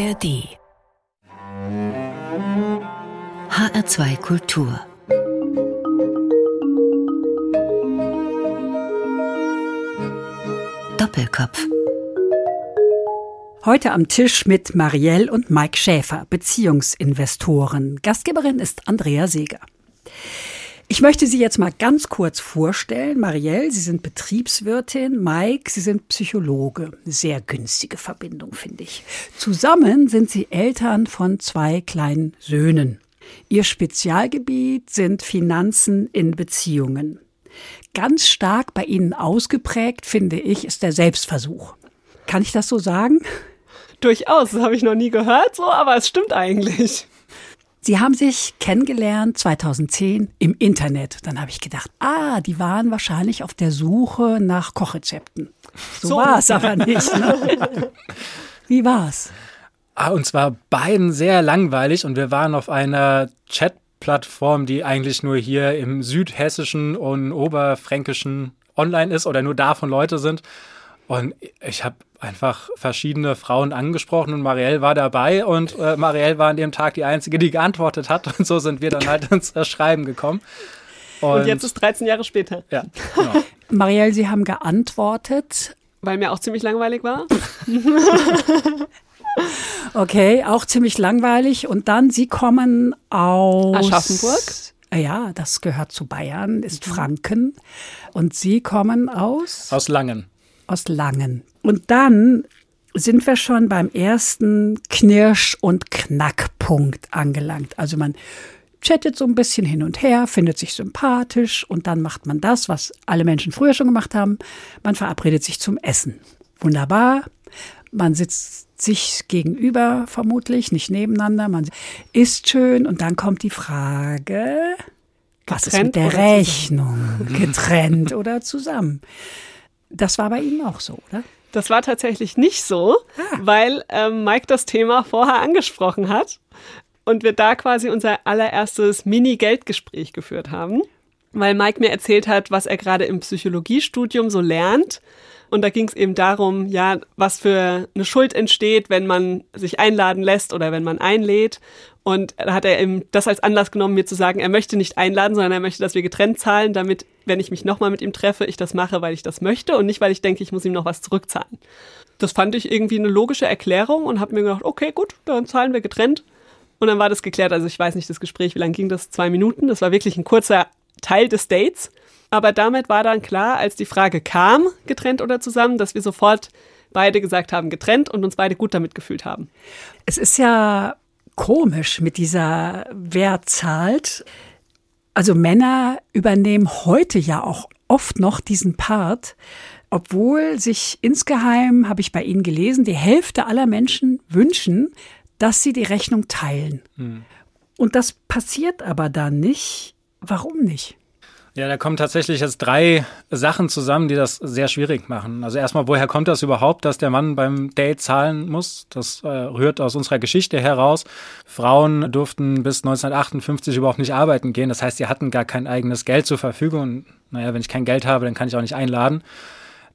ARD HR2 Kultur Doppelkopf Heute am Tisch mit Marielle und Mike Schäfer, Beziehungsinvestoren. Gastgeberin ist Andrea Seeger. Ich möchte Sie jetzt mal ganz kurz vorstellen. Marielle, Sie sind Betriebswirtin. Mike, Sie sind Psychologe. Sehr günstige Verbindung, finde ich. Zusammen sind Sie Eltern von zwei kleinen Söhnen. Ihr Spezialgebiet sind Finanzen in Beziehungen. Ganz stark bei Ihnen ausgeprägt, finde ich, ist der Selbstversuch. Kann ich das so sagen? Durchaus, das habe ich noch nie gehört, so, aber es stimmt eigentlich. Sie haben sich kennengelernt 2010 im Internet. Dann habe ich gedacht, ah, die waren wahrscheinlich auf der Suche nach Kochrezepten. So, so. war es aber nicht. Ne? Wie war's? Ah, und zwar beiden sehr langweilig und wir waren auf einer Chat-Plattform, die eigentlich nur hier im südhessischen und oberfränkischen online ist oder nur davon Leute sind. Und ich habe einfach verschiedene Frauen angesprochen und Marielle war dabei und äh, Marielle war an dem Tag die Einzige, die geantwortet hat und so sind wir dann halt ins Schreiben gekommen. Und, und jetzt ist 13 Jahre später. Ja, genau. Marielle, Sie haben geantwortet. Weil mir auch ziemlich langweilig war. okay, auch ziemlich langweilig. Und dann, Sie kommen aus Aschaffenburg. Ja, das gehört zu Bayern, ist. Franken. Und Sie kommen aus? Aus Langen. Aus Langen. Und dann sind wir schon beim ersten Knirsch- und Knackpunkt angelangt. Also man chattet so ein bisschen hin und her, findet sich sympathisch und dann macht man das, was alle Menschen früher schon gemacht haben. Man verabredet sich zum Essen. Wunderbar. Man sitzt sich gegenüber vermutlich, nicht nebeneinander. Man isst schön und dann kommt die Frage, was ist mit der Rechnung? Getrennt oder zusammen? Das war bei Ihnen auch so, oder? Das war tatsächlich nicht so, ah. weil ähm, Mike das Thema vorher angesprochen hat und wir da quasi unser allererstes Mini-Geldgespräch geführt haben, weil Mike mir erzählt hat, was er gerade im Psychologiestudium so lernt. Und da ging es eben darum, ja, was für eine Schuld entsteht, wenn man sich einladen lässt oder wenn man einlädt. Und da hat er eben das als Anlass genommen, mir zu sagen, er möchte nicht einladen, sondern er möchte, dass wir getrennt zahlen, damit wenn ich mich nochmal mit ihm treffe, ich das mache, weil ich das möchte und nicht, weil ich denke, ich muss ihm noch was zurückzahlen. Das fand ich irgendwie eine logische Erklärung und habe mir gedacht, okay, gut, dann zahlen wir getrennt. Und dann war das geklärt. Also ich weiß nicht, das Gespräch, wie lange ging das? Zwei Minuten. Das war wirklich ein kurzer Teil des Dates. Aber damit war dann klar, als die Frage kam, getrennt oder zusammen, dass wir sofort beide gesagt haben, getrennt und uns beide gut damit gefühlt haben. Es ist ja komisch mit dieser Wer zahlt. Also Männer übernehmen heute ja auch oft noch diesen Part, obwohl sich insgeheim, habe ich bei Ihnen gelesen, die Hälfte aller Menschen wünschen, dass sie die Rechnung teilen. Hm. Und das passiert aber dann nicht. Warum nicht? Ja, da kommen tatsächlich jetzt drei Sachen zusammen, die das sehr schwierig machen. Also erstmal, woher kommt das überhaupt, dass der Mann beim Date zahlen muss? Das äh, rührt aus unserer Geschichte heraus. Frauen durften bis 1958 überhaupt nicht arbeiten gehen. Das heißt, sie hatten gar kein eigenes Geld zur Verfügung. Und naja, wenn ich kein Geld habe, dann kann ich auch nicht einladen.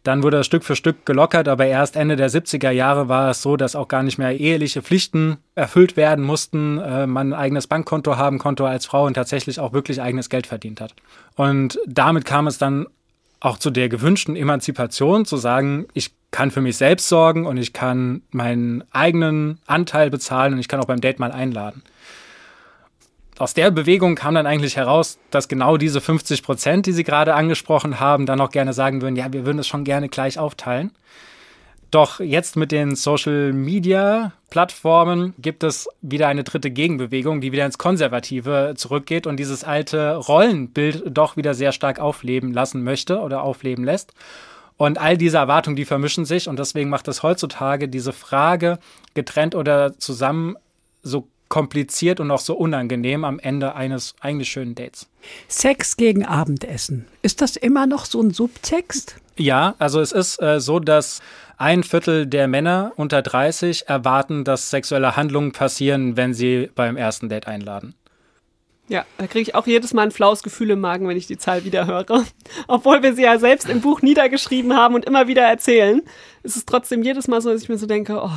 Dann wurde das Stück für Stück gelockert, aber erst Ende der 70er Jahre war es so, dass auch gar nicht mehr eheliche Pflichten erfüllt werden mussten, äh, man ein eigenes Bankkonto haben konnte als Frau und tatsächlich auch wirklich eigenes Geld verdient hat. Und damit kam es dann auch zu der gewünschten Emanzipation, zu sagen, ich kann für mich selbst sorgen und ich kann meinen eigenen Anteil bezahlen und ich kann auch beim Date mal einladen aus der Bewegung kam dann eigentlich heraus, dass genau diese 50 Prozent, die Sie gerade angesprochen haben, dann auch gerne sagen würden, ja, wir würden es schon gerne gleich aufteilen. Doch jetzt mit den Social Media Plattformen gibt es wieder eine dritte Gegenbewegung, die wieder ins Konservative zurückgeht und dieses alte Rollenbild doch wieder sehr stark aufleben lassen möchte oder aufleben lässt. Und all diese Erwartungen, die vermischen sich und deswegen macht es heutzutage diese Frage getrennt oder zusammen so kompliziert und auch so unangenehm am Ende eines eigentlich schönen Dates. Sex gegen Abendessen. Ist das immer noch so ein Subtext? Ja, also es ist äh, so, dass ein Viertel der Männer unter 30 erwarten, dass sexuelle Handlungen passieren, wenn sie beim ersten Date einladen. Ja, da kriege ich auch jedes Mal ein flaues Gefühl im Magen, wenn ich die Zahl wieder höre. Obwohl wir sie ja selbst im Buch niedergeschrieben haben und immer wieder erzählen, ist es trotzdem jedes Mal so, dass ich mir so denke, oh,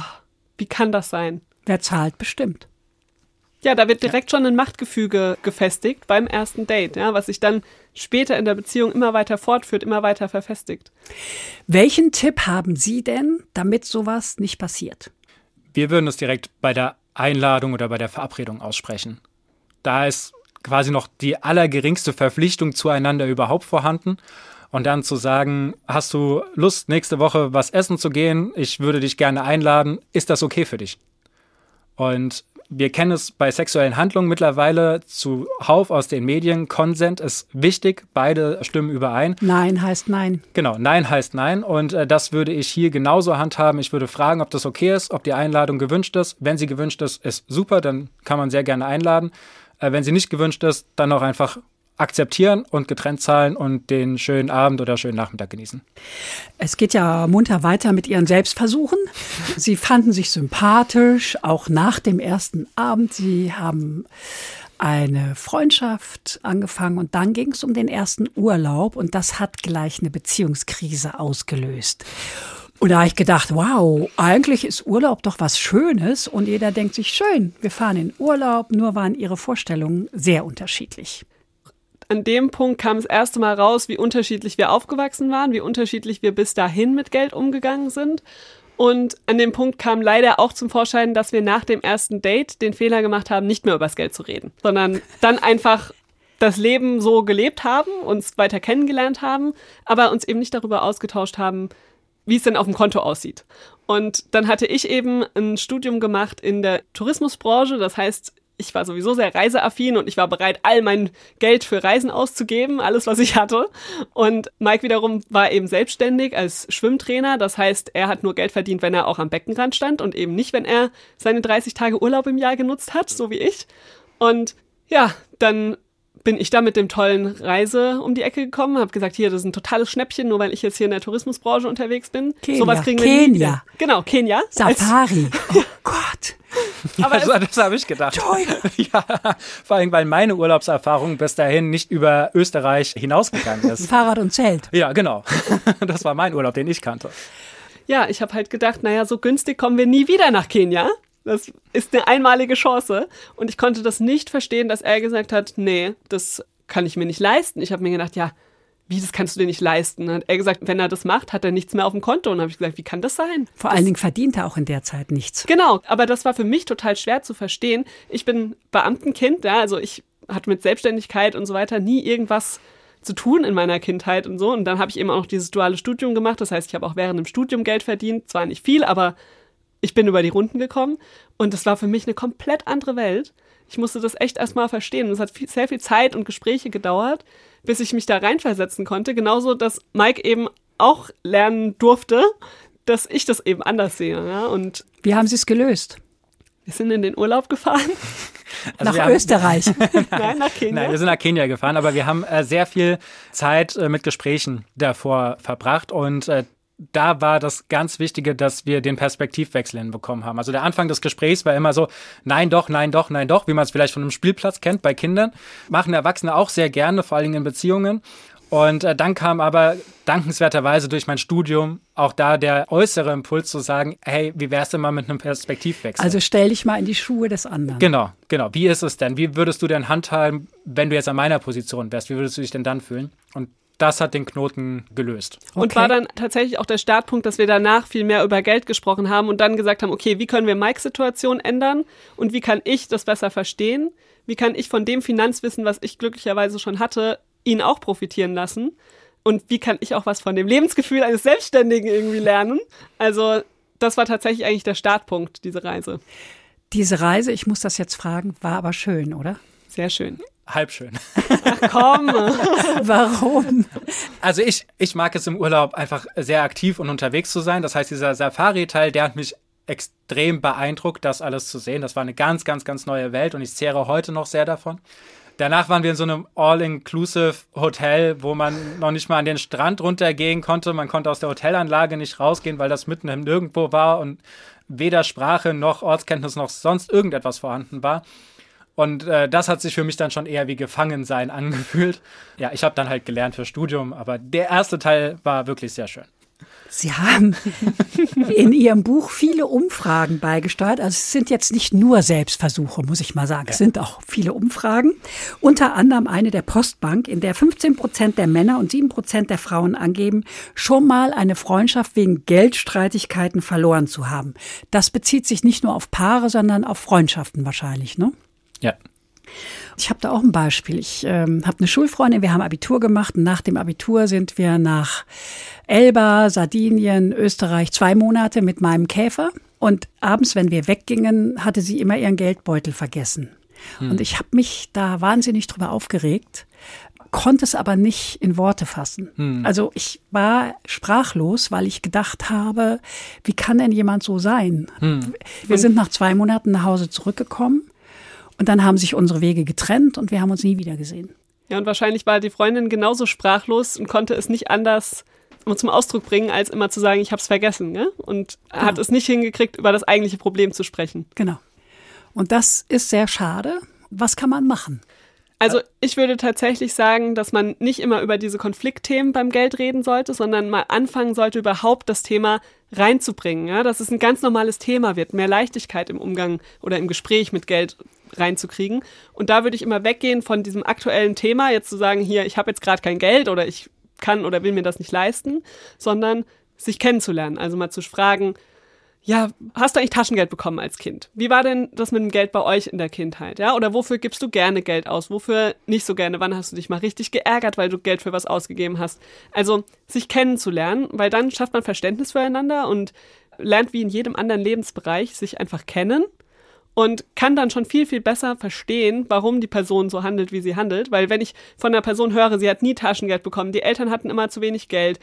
wie kann das sein? Wer zahlt, bestimmt. Ja, da wird direkt schon ein Machtgefüge gefestigt beim ersten Date, ja, was sich dann später in der Beziehung immer weiter fortführt, immer weiter verfestigt. Welchen Tipp haben Sie denn, damit sowas nicht passiert? Wir würden es direkt bei der Einladung oder bei der Verabredung aussprechen. Da ist quasi noch die allergeringste Verpflichtung zueinander überhaupt vorhanden. Und dann zu sagen, hast du Lust, nächste Woche was essen zu gehen? Ich würde dich gerne einladen. Ist das okay für dich? Und wir kennen es bei sexuellen Handlungen mittlerweile zuhauf aus den Medien. Consent ist wichtig, beide stimmen überein. Nein heißt nein. Genau, nein heißt nein. Und äh, das würde ich hier genauso handhaben. Ich würde fragen, ob das okay ist, ob die Einladung gewünscht ist. Wenn sie gewünscht ist, ist super, dann kann man sehr gerne einladen. Äh, wenn sie nicht gewünscht ist, dann auch einfach akzeptieren und getrennt zahlen und den schönen Abend oder schönen Nachmittag genießen. Es geht ja munter weiter mit Ihren Selbstversuchen. Sie fanden sich sympathisch, auch nach dem ersten Abend. Sie haben eine Freundschaft angefangen und dann ging es um den ersten Urlaub und das hat gleich eine Beziehungskrise ausgelöst. Und da habe ich gedacht, wow, eigentlich ist Urlaub doch was Schönes und jeder denkt sich, schön, wir fahren in Urlaub, nur waren ihre Vorstellungen sehr unterschiedlich an dem Punkt kam das erste Mal raus, wie unterschiedlich wir aufgewachsen waren, wie unterschiedlich wir bis dahin mit Geld umgegangen sind. Und an dem Punkt kam leider auch zum Vorschein, dass wir nach dem ersten Date den Fehler gemacht haben, nicht mehr über das Geld zu reden, sondern dann einfach das Leben so gelebt haben, uns weiter kennengelernt haben, aber uns eben nicht darüber ausgetauscht haben, wie es denn auf dem Konto aussieht. Und dann hatte ich eben ein Studium gemacht in der Tourismusbranche, das heißt, ich war sowieso sehr reiseaffin und ich war bereit, all mein Geld für Reisen auszugeben, alles, was ich hatte. Und Mike wiederum war eben selbstständig als Schwimmtrainer. Das heißt, er hat nur Geld verdient, wenn er auch am Beckenrand stand und eben nicht, wenn er seine 30 Tage Urlaub im Jahr genutzt hat, so wie ich. Und ja, dann bin ich da mit dem tollen Reise um die Ecke gekommen, habe gesagt, hier, das ist ein totales Schnäppchen, nur weil ich jetzt hier in der Tourismusbranche unterwegs bin. Kenia. Sowas kriegen wir Kenia. Genau, Kenia. Safari. Oh Gott. Aber also, das habe ich gedacht. Toll. Ja, vor allem, weil meine Urlaubserfahrung bis dahin nicht über Österreich hinausgegangen ist. Fahrrad und Zelt. Ja, genau. Das war mein Urlaub, den ich kannte. Ja, ich habe halt gedacht, naja, so günstig kommen wir nie wieder nach Kenia. Das ist eine einmalige Chance. Und ich konnte das nicht verstehen, dass er gesagt hat, nee, das kann ich mir nicht leisten. Ich habe mir gedacht, ja, wie, das kannst du dir nicht leisten? Dann hat er gesagt, wenn er das macht, hat er nichts mehr auf dem Konto. Und habe ich gesagt, wie kann das sein? Vor allen Dingen verdient er auch in der Zeit nichts. Genau, aber das war für mich total schwer zu verstehen. Ich bin Beamtenkind, ja, also ich hatte mit Selbstständigkeit und so weiter nie irgendwas zu tun in meiner Kindheit und so. Und dann habe ich eben auch noch dieses duale Studium gemacht. Das heißt, ich habe auch während dem Studium Geld verdient. Zwar nicht viel, aber ich bin über die Runden gekommen und das war für mich eine komplett andere Welt. Ich musste das echt erstmal verstehen. Es hat viel, sehr viel Zeit und Gespräche gedauert, bis ich mich da reinversetzen konnte. Genauso, dass Mike eben auch lernen durfte, dass ich das eben anders sehe. Ja? Und Wie haben Sie es gelöst? wir sind in den Urlaub gefahren. Also Nach haben- Österreich. Nein, nach Kenia. Nein, wir sind nach Kenia gefahren, aber wir haben äh, sehr viel Zeit äh, mit Gesprächen davor verbracht und äh, da war das ganz Wichtige, dass wir den Perspektivwechsel hinbekommen haben. Also der Anfang des Gesprächs war immer so, nein, doch, nein, doch, nein, doch, wie man es vielleicht von einem Spielplatz kennt bei Kindern. Machen Erwachsene auch sehr gerne, vor allen Dingen in Beziehungen. Und äh, dann kam aber dankenswerterweise durch mein Studium auch da der äußere Impuls zu sagen, hey, wie wär's denn mal mit einem Perspektivwechsel? Also stell dich mal in die Schuhe des anderen. Genau, genau. Wie ist es denn? Wie würdest du denn handhaben, wenn du jetzt an meiner Position wärst? Wie würdest du dich denn dann fühlen? Und das hat den Knoten gelöst. Und Okay. war dann tatsächlich auch der Startpunkt, dass wir danach viel mehr über Geld gesprochen haben und dann gesagt haben, okay, wie können wir Mikes Situation ändern und wie kann ich das besser verstehen? Wie kann ich von dem Finanzwissen, was ich glücklicherweise schon hatte, ihn auch profitieren lassen? Und wie kann ich auch was von dem Lebensgefühl eines Selbstständigen irgendwie lernen? Also das war tatsächlich eigentlich der Startpunkt, diese Reise. Diese Reise, ich muss das jetzt fragen, war aber schön, oder? Sehr schön. Halb schön. Komm. Warum? Also ich, ich mag es im Urlaub einfach sehr aktiv und unterwegs zu sein. Das heißt, dieser Safari-Teil, der hat mich extrem beeindruckt, das alles zu sehen. Das war eine ganz, ganz, ganz neue Welt und ich zehre heute noch sehr davon. Danach waren wir in so einem All-Inclusive Hotel, wo man noch nicht mal an den Strand runtergehen konnte. Man konnte aus der Hotelanlage nicht rausgehen, weil das mitten im Nirgendwo war und weder Sprache noch Ortskenntnis noch sonst irgendetwas vorhanden war. Und äh, das hat sich für mich dann schon eher wie Gefangensein angefühlt. Ja, ich habe dann halt gelernt für Studium, aber der erste Teil war wirklich sehr schön. Sie haben in Ihrem Buch viele Umfragen beigesteuert. Also es sind jetzt nicht nur Selbstversuche, muss ich mal sagen. Ja. Es sind auch viele Umfragen. Unter anderem eine der Postbank, in der 15 Prozent der Männer und 7 Prozent der Frauen angeben, schon mal eine Freundschaft wegen Geldstreitigkeiten verloren zu haben. Das bezieht sich nicht nur auf Paare, sondern auf Freundschaften wahrscheinlich, ne? Ja. Ich habe da auch ein Beispiel. Ich ähm, habe eine Schulfreundin, wir haben Abitur gemacht und nach dem Abitur sind wir nach Elba, Sardinien, Österreich zwei Monate mit meinem Käfer. Und abends, wenn wir weggingen, hatte sie immer ihren Geldbeutel vergessen. Hm. Und ich habe mich da wahnsinnig drüber aufgeregt, konnte es aber nicht in Worte fassen. Hm. Also ich war sprachlos, weil ich gedacht habe, wie kann denn jemand so sein? Hm. Wir sind nach zwei Monaten nach Hause zurückgekommen und dann haben sich unsere Wege getrennt und wir haben uns nie wieder gesehen. Ja, und wahrscheinlich war die Freundin genauso sprachlos und konnte es nicht anders zum Ausdruck bringen, als immer zu sagen, ich habe es vergessen. Ne? Und genau. hat es nicht hingekriegt, über das eigentliche Problem zu sprechen. Genau. Und das ist sehr schade. Was kann man machen? Also ich würde tatsächlich sagen, dass man nicht immer über diese Konfliktthemen beim Geld reden sollte, sondern mal anfangen sollte, überhaupt das Thema reinzubringen. Ja? Dass es ein ganz normales Thema wird, mehr Leichtigkeit im Umgang oder im Gespräch mit Geld reinzukriegen. Und da würde ich immer weggehen von diesem aktuellen Thema, jetzt zu sagen, hier, ich habe jetzt gerade kein Geld oder ich kann oder will mir das nicht leisten, sondern sich kennenzulernen. Also mal zu fragen, ja, hast du eigentlich Taschengeld bekommen als Kind? Wie war denn das mit dem Geld bei euch in der Kindheit? Ja, oder wofür gibst du gerne Geld aus? Wofür nicht so gerne? Wann hast du dich mal richtig geärgert, weil du Geld für was ausgegeben hast? Also, sich kennenzulernen, weil dann schafft man Verständnis füreinander und lernt wie in jedem anderen Lebensbereich sich einfach kennen und kann dann schon viel, viel besser verstehen, warum die Person so handelt, wie sie handelt. Weil wenn ich von einer Person höre, sie hat nie Taschengeld bekommen, die Eltern hatten immer zu wenig Geld,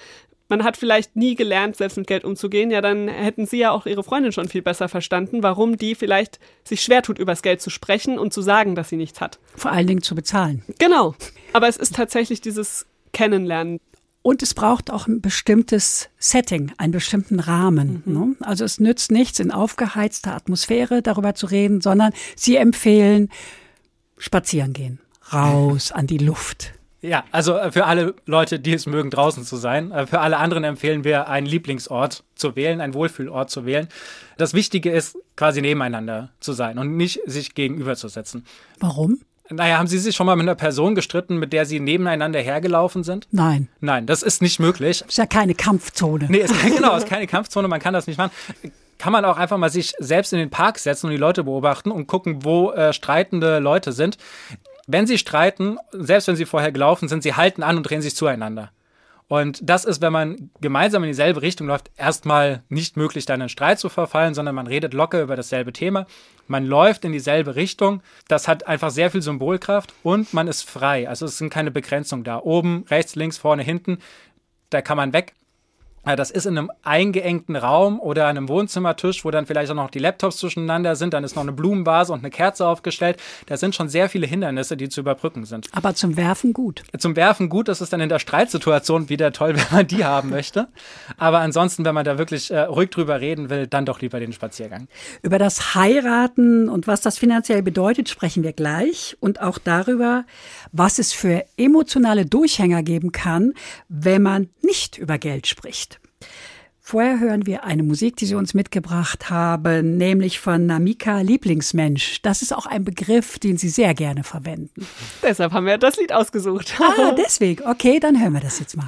man hat vielleicht nie gelernt, selbst mit Geld umzugehen, ja, dann hätten sie ja auch ihre Freundin schon viel besser verstanden, warum die vielleicht sich schwer tut, übers Geld zu sprechen und zu sagen, dass sie nichts hat. Vor allen Dingen zu bezahlen. Genau. Aber es ist tatsächlich dieses Kennenlernen. Und es braucht auch ein bestimmtes Setting, einen bestimmten Rahmen. Mhm. Ne? Also es nützt nichts, in aufgeheizter Atmosphäre darüber zu reden, sondern sie empfehlen, spazieren gehen, raus an die Luft. Ja, also äh, für alle Leute, die es mögen, draußen zu sein. Äh, für alle anderen empfehlen wir, einen Lieblingsort zu wählen, einen Wohlfühlort zu wählen. Das Wichtige ist, quasi nebeneinander zu sein und nicht sich gegenüberzusetzen. Warum? Naja, haben Sie sich schon mal mit einer Person gestritten, mit der Sie nebeneinander hergelaufen sind? Nein. Nein, das ist nicht möglich. Ist ja keine Kampfzone. Nee, ist, genau, ist keine Kampfzone, man kann das nicht machen. Kann man auch einfach mal sich selbst in den Park setzen und die Leute beobachten und gucken, wo äh, streitende Leute sind. Wenn sie streiten, selbst wenn sie vorher gelaufen sind, sie halten an und drehen sich zueinander. Und das ist, wenn man gemeinsam in dieselbe Richtung läuft, erstmal nicht möglich, dann in Streit zu verfallen, sondern man redet locker über dasselbe Thema. Man läuft in dieselbe Richtung. Das hat einfach sehr viel Symbolkraft und man ist frei. Also es sind keine Begrenzungen da. Oben, rechts, links, vorne, hinten. Da kann man weg. Das ist in einem eingeengten Raum oder einem Wohnzimmertisch, wo dann vielleicht auch noch die Laptops zwischeneinander sind. Dann ist noch eine Blumenvase und eine Kerze aufgestellt. Da sind schon sehr viele Hindernisse, die zu überbrücken sind. Aber zum Werfen gut. Zum Werfen gut. Das ist dann in der Streitsituation wieder toll, wenn man die haben möchte. Aber ansonsten, wenn man da wirklich äh, ruhig drüber reden will, dann doch lieber den Spaziergang. Über das Heiraten und was das finanziell bedeutet, sprechen wir gleich. Und auch darüber, was es für emotionale Durchhänger geben kann, wenn man nicht über Geld spricht. Vorher hören wir eine Musik, die Sie uns mitgebracht haben, nämlich von Namika Lieblingsmensch. Das ist auch ein Begriff, den Sie sehr gerne verwenden. Deshalb haben wir das Lied ausgesucht. Ah, deswegen. Okay, dann hören wir das jetzt mal.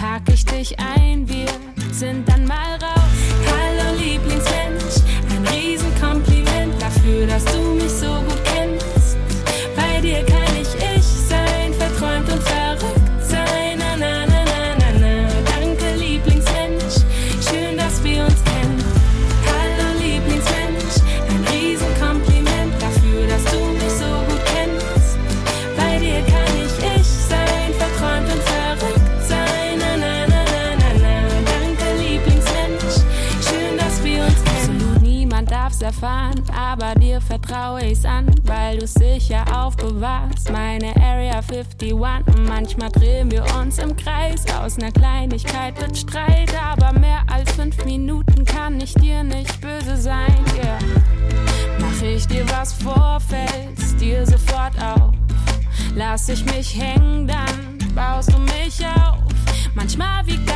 pack ich dich ein, wir sind dann mal raus. Hallo Lieblingsmensch, ein Riesenkompliment dafür, dass du mich so gut aufbewahrst. Meine Area 51 und manchmal drehen wir uns im Kreis. Aus ner Kleinigkeit wird Streit, aber mehr als fünf Minuten kann ich dir nicht böse sein, yeah. Mach ich dir was vor, fällt's dir sofort auf. Lass ich mich hängen, dann baust du mich auf. Manchmal wiegt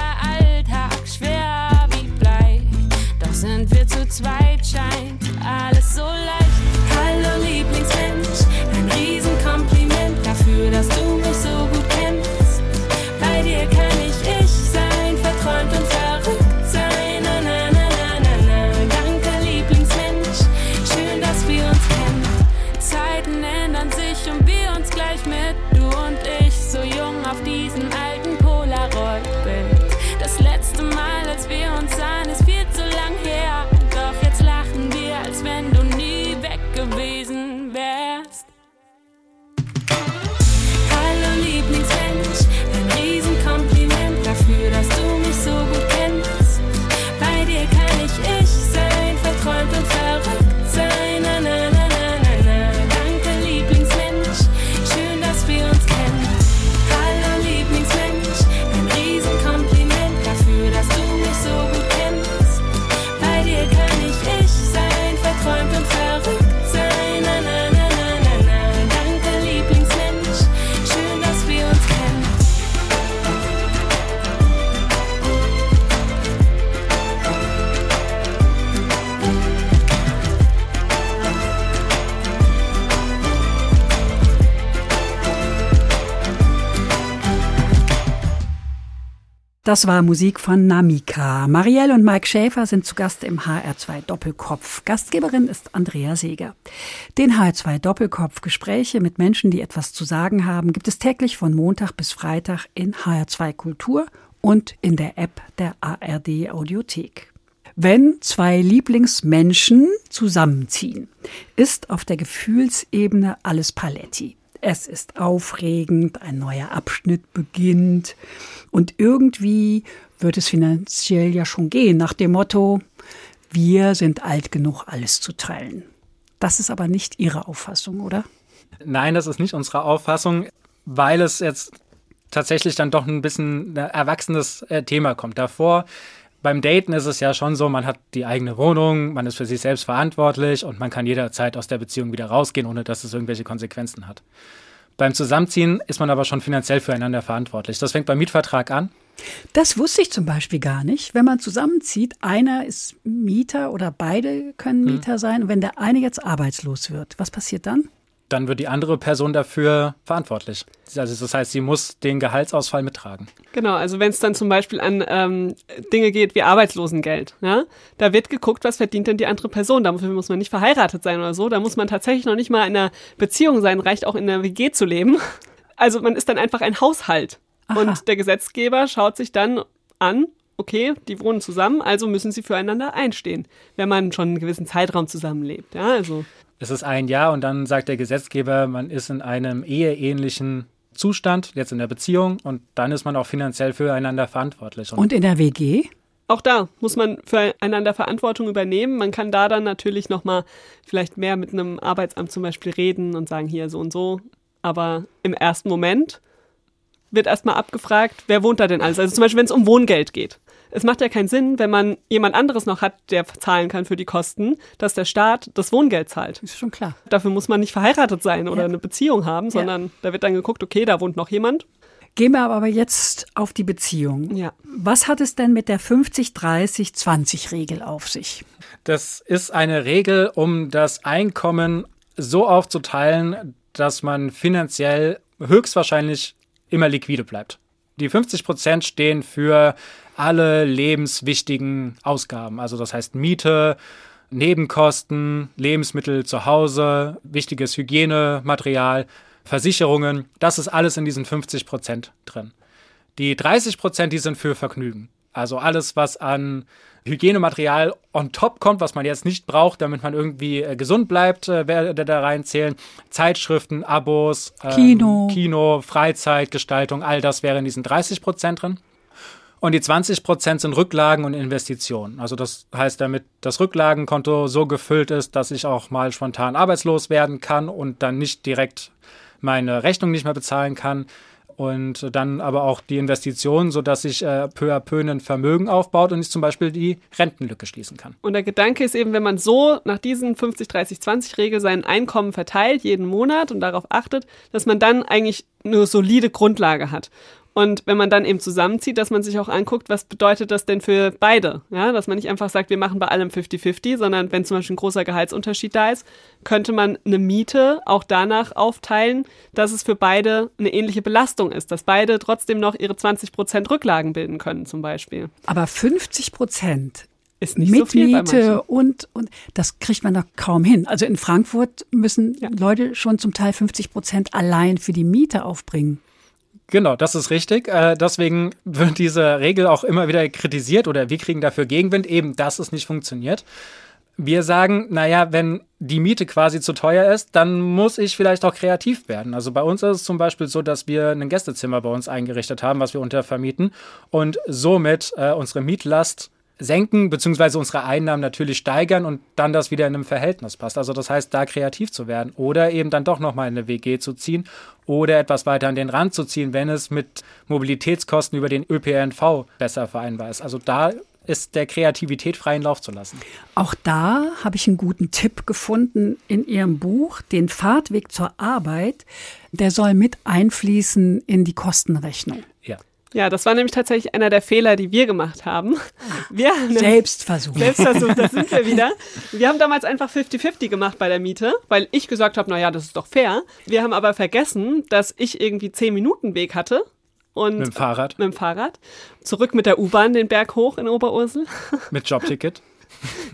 Das war Musik von Namika. Marielle und Mike Schäfer sind zu Gast im HR2 Doppelkopf. Gastgeberin ist Andrea Seeger. Den HR2 Doppelkopf Gespräche mit Menschen, die etwas zu sagen haben, gibt es täglich von Montag bis Freitag in HR2 Kultur und in der App der ARD Audiothek. Wenn zwei Lieblingsmenschen zusammenziehen, ist auf der Gefühlsebene alles Paletti. Es ist aufregend, ein neuer Abschnitt beginnt und irgendwie wird es finanziell ja schon gehen, nach dem Motto, wir sind alt genug, alles zu teilen. Das ist aber nicht Ihre Auffassung, oder? Nein, das ist nicht unsere Auffassung, weil es jetzt tatsächlich dann doch ein bisschen ein erwachsenes äh, Thema kommt. Davor beim Daten ist es ja schon so, man hat die eigene Wohnung, man ist für sich selbst verantwortlich und man kann jederzeit aus der Beziehung wieder rausgehen, ohne dass es irgendwelche Konsequenzen hat. Beim Zusammenziehen ist man aber schon finanziell füreinander verantwortlich. Das fängt beim Mietvertrag an. Das wusste ich zum Beispiel gar nicht. Wenn man zusammenzieht, einer ist Mieter oder beide können Mieter sein. Und wenn der eine jetzt arbeitslos wird, was passiert dann? Dann wird die andere Person dafür verantwortlich. Also das heißt, sie muss den Gehaltsausfall mittragen. Genau, also wenn es dann zum Beispiel an ähm, Dinge geht wie Arbeitslosengeld, ja, da wird geguckt, was verdient denn die andere Person. Dafür muss man nicht verheiratet sein oder so. Da muss man tatsächlich noch nicht mal in einer Beziehung sein, reicht auch in einer WG zu leben. Also man ist dann einfach ein Haushalt. Aha. Und der Gesetzgeber schaut sich dann an, okay, die wohnen zusammen, also müssen sie füreinander einstehen, wenn man schon einen gewissen Zeitraum zusammenlebt. Ja, also Es ist ein Jahr und dann sagt der Gesetzgeber, man ist in einem eheähnlichen Zustand, jetzt in der Beziehung, und dann ist man auch finanziell füreinander verantwortlich. Und in der WG? auch da muss man füreinander Verantwortung übernehmen. Man kann da dann natürlich nochmal vielleicht mehr mit einem Arbeitsamt zum Beispiel reden und sagen, hier so und so. Aber im ersten Moment wird erstmal abgefragt, wer wohnt da denn alles? Also zum Beispiel, wenn es um Wohngeld geht. Es macht ja keinen Sinn, wenn man jemand anderes noch hat, der zahlen kann für die Kosten, dass der Staat das Wohngeld zahlt. Ist schon klar. Dafür muss man nicht verheiratet sein oder Ja. eine Beziehung haben, sondern da wird dann geguckt, okay, da wohnt noch jemand. Gehen wir aber jetzt auf die Beziehung. Ja. Was hat es denn mit der 50-30-20-Regel auf sich? Das ist eine Regel, um das Einkommen so aufzuteilen, dass man finanziell höchstwahrscheinlich immer liquide bleibt. Die 50 Prozent stehen für alle lebenswichtigen Ausgaben. Also das heißt Miete, Nebenkosten, Lebensmittel zu Hause, wichtiges Hygienematerial, Versicherungen. Das ist alles in diesen 50 Prozent drin. Die 30 Prozent, die sind für Vergnügen. Also alles, was an Hygienematerial on top kommt, was man jetzt nicht braucht, damit man irgendwie äh, gesund bleibt, äh, werde da reinzählen. Zeitschriften, Abos, ähm, Kino. Kino, Freizeitgestaltung, all das wäre in diesen 30 Prozent drin. Und die 20 Prozent sind Rücklagen und Investitionen. Also das heißt, damit das Rücklagenkonto so gefüllt ist, dass ich auch mal spontan arbeitslos werden kann und dann nicht direkt meine Rechnung nicht mehr bezahlen kann, und dann aber auch die Investitionen, sodass sich äh, peu à peu ein Vermögen aufbaut und ich zum Beispiel die Rentenlücke schließen kann. Und der Gedanke ist eben, wenn man so nach diesen 50-30-20-Regel sein Einkommen verteilt, jeden Monat und darauf achtet, dass man dann eigentlich eine solide Grundlage hat. Und wenn man dann eben zusammenzieht, dass man sich auch anguckt, was bedeutet das denn für beide? Ja, dass man nicht einfach sagt, wir machen bei allem 50-50, sondern wenn zum Beispiel ein großer Gehaltsunterschied da ist, könnte man eine Miete auch danach aufteilen, dass es für beide eine ähnliche Belastung ist, dass beide trotzdem noch ihre 20 Prozent Rücklagen bilden können, zum Beispiel. Aber 50 Prozent Ist nicht mit so viel Miete und, und das kriegt man doch kaum hin. Also in Frankfurt müssen Ja. Leute schon zum Teil 50 Prozent allein für die Miete aufbringen. Genau, das ist richtig. Äh, deswegen wird diese Regel auch immer wieder kritisiert oder wir kriegen dafür Gegenwind, eben, dass es nicht funktioniert. Wir sagen, naja, wenn die Miete quasi zu teuer ist, dann muss ich vielleicht auch kreativ werden. Also bei uns ist es zum Beispiel so, dass wir ein Gästezimmer bei uns eingerichtet haben, was wir untervermieten und somit äh, unsere Mietlast senken, beziehungsweise unsere Einnahmen natürlich steigern und dann das wieder in einem Verhältnis passt. Also das heißt, da kreativ zu werden oder eben dann doch nochmal in eine WG zu ziehen oder etwas weiter an den Rand zu ziehen, wenn es mit Mobilitätskosten über den ÖPNV besser vereinbar ist. Also da ist der Kreativität freien Lauf zu lassen. Auch da habe ich einen guten Tipp gefunden in Ihrem Buch, den Fahrtweg zur Arbeit, der soll mit einfließen in die Kostenrechnung. Ja. Ja, das war nämlich tatsächlich einer der Fehler, die wir gemacht haben. Wir haben Selbstversuch. Selbstversuch, da sind wir wieder. Wir haben damals einfach 50-50 gemacht bei der Miete, weil ich gesagt habe, naja, das ist doch fair. Wir haben aber vergessen, dass ich irgendwie 10 Minuten Weg hatte. Und Mit dem Fahrrad, mit dem Fahrrad. Zurück mit der U-Bahn den Berg hoch in Oberursel. mit Jobticket.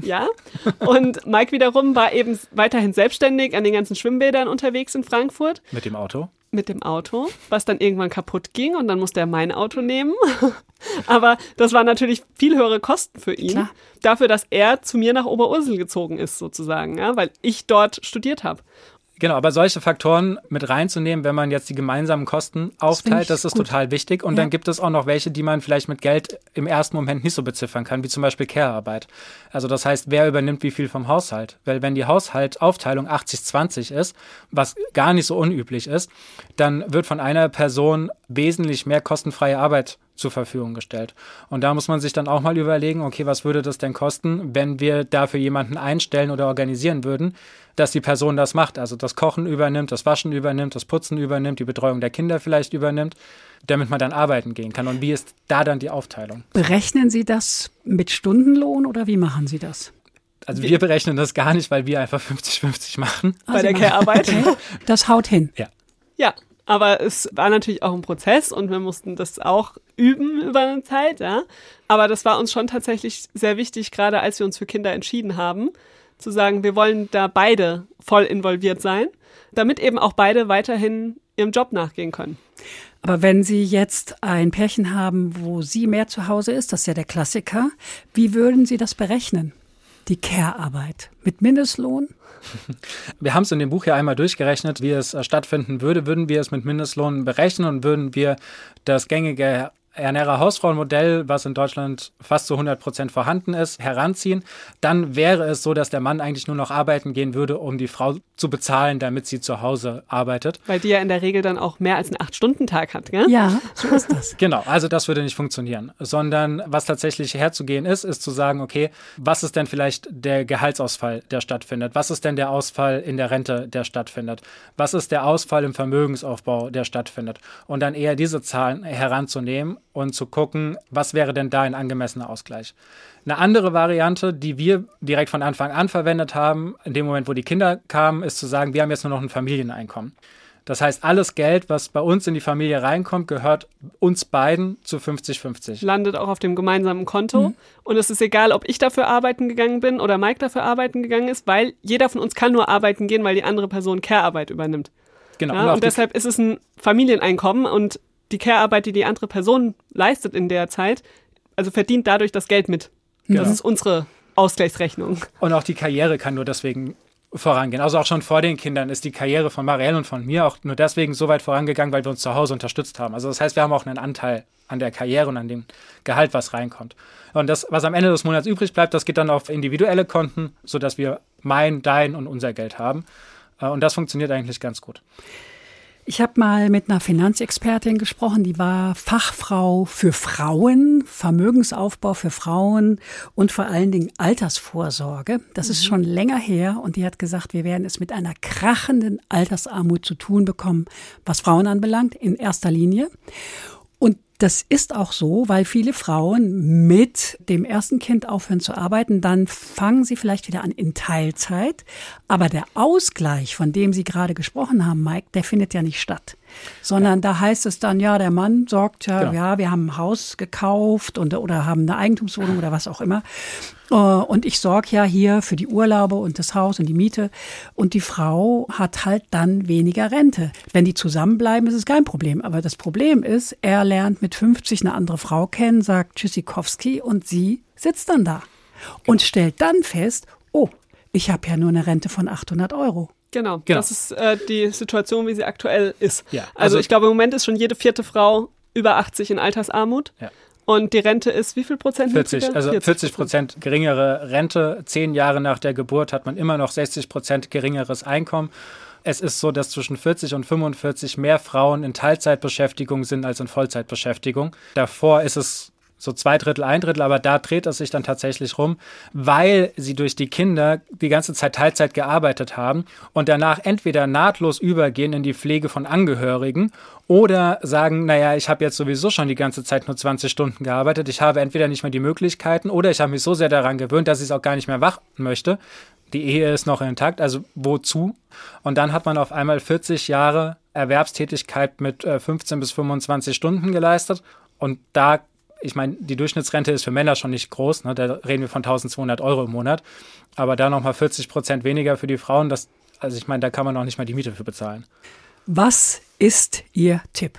Ja. Und Mike wiederum war eben weiterhin selbstständig an den ganzen Schwimmbädern unterwegs in Frankfurt Mit dem Auto. Mit dem Auto, was dann irgendwann kaputt ging und dann musste er mein Auto nehmen. Aber das waren natürlich viel höhere Kosten für ihn. Klar. Dafür, dass er zu mir nach Oberursel gezogen ist, sozusagen, ja, weil ich dort studiert habe. Genau, aber solche Faktoren mit reinzunehmen, wenn man jetzt die gemeinsamen Kosten aufteilt, ich das ist gut. total wichtig. Und Ja. dann gibt es auch noch welche, die man vielleicht mit Geld im ersten Moment nicht so beziffern kann, wie zum Beispiel Care-Arbeit. Also das heißt, wer übernimmt wie viel vom Haushalt? Weil wenn die Haushaltsaufteilung 80-20 ist, was gar nicht so unüblich ist, dann wird von einer Person wesentlich mehr kostenfreie Arbeit zur Verfügung gestellt. Und da muss man sich dann auch mal überlegen, okay, was würde das denn kosten, wenn wir dafür jemanden einstellen oder organisieren würden, dass die Person das macht, also das Kochen übernimmt, das Waschen übernimmt, das Putzen übernimmt, die Betreuung der Kinder vielleicht übernimmt, damit man dann arbeiten gehen kann. Und wie ist da dann die Aufteilung? Berechnen Sie das mit Stundenlohn oder wie machen Sie das? Also wir berechnen das gar nicht, weil wir einfach 50-50 machen. Bei der Care-Arbeit. Okay, das haut hin. Ja. Ja, aber es war natürlich auch ein Prozess und wir mussten das auch üben über eine Zeit, ja. Aber das war uns schon tatsächlich sehr wichtig, gerade als wir uns für Kinder entschieden haben, zu sagen, wir wollen da beide voll involviert sein, damit eben auch beide weiterhin ihrem Job nachgehen können. Aber wenn Sie jetzt ein Pärchen haben, wo sie mehr zu Hause ist, das ist ja der Klassiker, wie würden Sie das berechnen? Die Care-Arbeit mit Mindestlohn? Wir haben es in dem Buch ja einmal durchgerechnet, wie es äh, stattfinden würde. Würden wir es mit Mindestlohn berechnen und würden wir das gängige Ernährer-Hausfrauenmodell, was in Deutschland fast zu 100 Prozent vorhanden ist, heranziehen, dann wäre es so, dass der Mann eigentlich nur noch arbeiten gehen würde, um die Frau zu bezahlen, damit sie zu Hause arbeitet. Weil die ja in der Regel dann auch mehr als einen Acht-Stunden-Tag hat, gell? Ja, so ist das. Genau, also das würde nicht funktionieren, sondern was tatsächlich herzugehen ist, ist zu sagen, okay, was ist denn vielleicht der Gehaltsausfall, der stattfindet? Was ist denn der Ausfall in der Rente, der stattfindet? Was ist der Ausfall im Vermögensaufbau, der stattfindet? Und dann eher diese Zahlen heranzunehmen und zu gucken, was wäre denn da ein angemessener Ausgleich? Eine andere Variante, die wir direkt von Anfang an verwendet haben, in dem Moment, wo die Kinder kamen, ist zu sagen, wir haben jetzt nur noch ein Familieneinkommen. Das heißt, alles Geld, was bei uns in die Familie reinkommt, gehört uns beiden zu 50-50. landet auch auf dem gemeinsamen Konto. Und es ist egal, ob ich dafür arbeiten gegangen bin oder Mike dafür arbeiten gegangen ist, weil jeder von uns kann nur arbeiten gehen, weil die andere Person Care-Arbeit übernimmt. Genau. Ja, und und deshalb ist es ein Familieneinkommen und die Care-Arbeit, die die andere Person leistet in der Zeit, also verdient dadurch das Geld mit. Das ist unsere Ausgleichsrechnung. Und auch die Karriere kann nur deswegen vorangehen. Also auch schon vor den Kindern ist die Karriere von Marielle und von mir auch nur deswegen so weit vorangegangen, weil wir uns zu Hause unterstützt haben. Also das heißt, wir haben auch einen Anteil an der Karriere und an dem Gehalt, was reinkommt. Und das, was am Ende des Monats übrig bleibt, das geht dann auf individuelle Konten, sodass wir mein, dein und unser Geld haben. Äh, Und das funktioniert eigentlich ganz gut. Ich habe mal mit einer Finanzexpertin gesprochen, die war Fachfrau für Frauen, Vermögensaufbau für Frauen und vor allen Dingen Altersvorsorge. Das ist schon länger her und die hat gesagt, wir werden es mit einer krachenden Altersarmut zu tun bekommen, was Frauen anbelangt, in erster Linie. Das ist auch so, weil viele Frauen mit dem ersten Kind aufhören zu arbeiten, dann fangen sie vielleicht wieder an in Teilzeit. Aber der Ausgleich, von dem Sie gerade gesprochen haben, Mike, der findet ja nicht statt. Sondern da heißt es dann, ja, der Mann sorgt ja, Genau. ja, wir haben ein Haus gekauft und, oder haben eine Eigentumswohnung oder was auch immer. Äh, Und ich sorge ja hier für die Urlaube und das Haus und die Miete. Und die Frau hat halt dann weniger Rente. Wenn die zusammenbleiben, ist es kein Problem. Aber das Problem ist, er lernt mit 50 eine andere Frau kennen, sagt Tschüssikowski und sie sitzt dann da und stellt dann fest, oh, ich habe ja nur eine Rente von 800 Euro. Genau, Genau. das ist äh, die Situation, wie sie aktuell ist. Ja, also, also- ich glaube, im Moment ist schon jede vierte Frau über 80 in Altersarmut. Ja. Und die Rente ist wie viel Prozent? 40, niedriger? also 40 Prozent geringere Rente. Zehn Jahre nach der Geburt hat man immer noch 60 Prozent geringeres Einkommen. Es ist so, dass zwischen 40 und 45 mehr Frauen in Teilzeitbeschäftigung sind als in Vollzeitbeschäftigung. Davor ist es so zwei Drittel, ein Drittel, aber da dreht es sich dann tatsächlich rum, weil sie durch die Kinder die ganze Zeit Teilzeit gearbeitet haben und danach entweder nahtlos übergehen in die Pflege von Angehörigen oder sagen, naja, ich habe jetzt sowieso schon die ganze Zeit nur 20 Stunden gearbeitet, ich habe entweder nicht mehr die Möglichkeiten oder ich habe mich so sehr daran gewöhnt, dass ich es auch gar nicht mehr machen möchte. Die Ehe ist noch intakt, also wozu? Und dann hat man auf einmal 40 Jahre Erwerbstätigkeit mit äh, 15 bis 25 Stunden geleistet und da ich meine, die Durchschnittsrente ist für Männer schon nicht groß, ne? da reden wir von 1200 Euro im Monat, aber da nochmal 40 Prozent weniger für die Frauen, das, also ich meine, da kann man noch nicht mal die Miete für bezahlen. Was ist Ihr Tipp?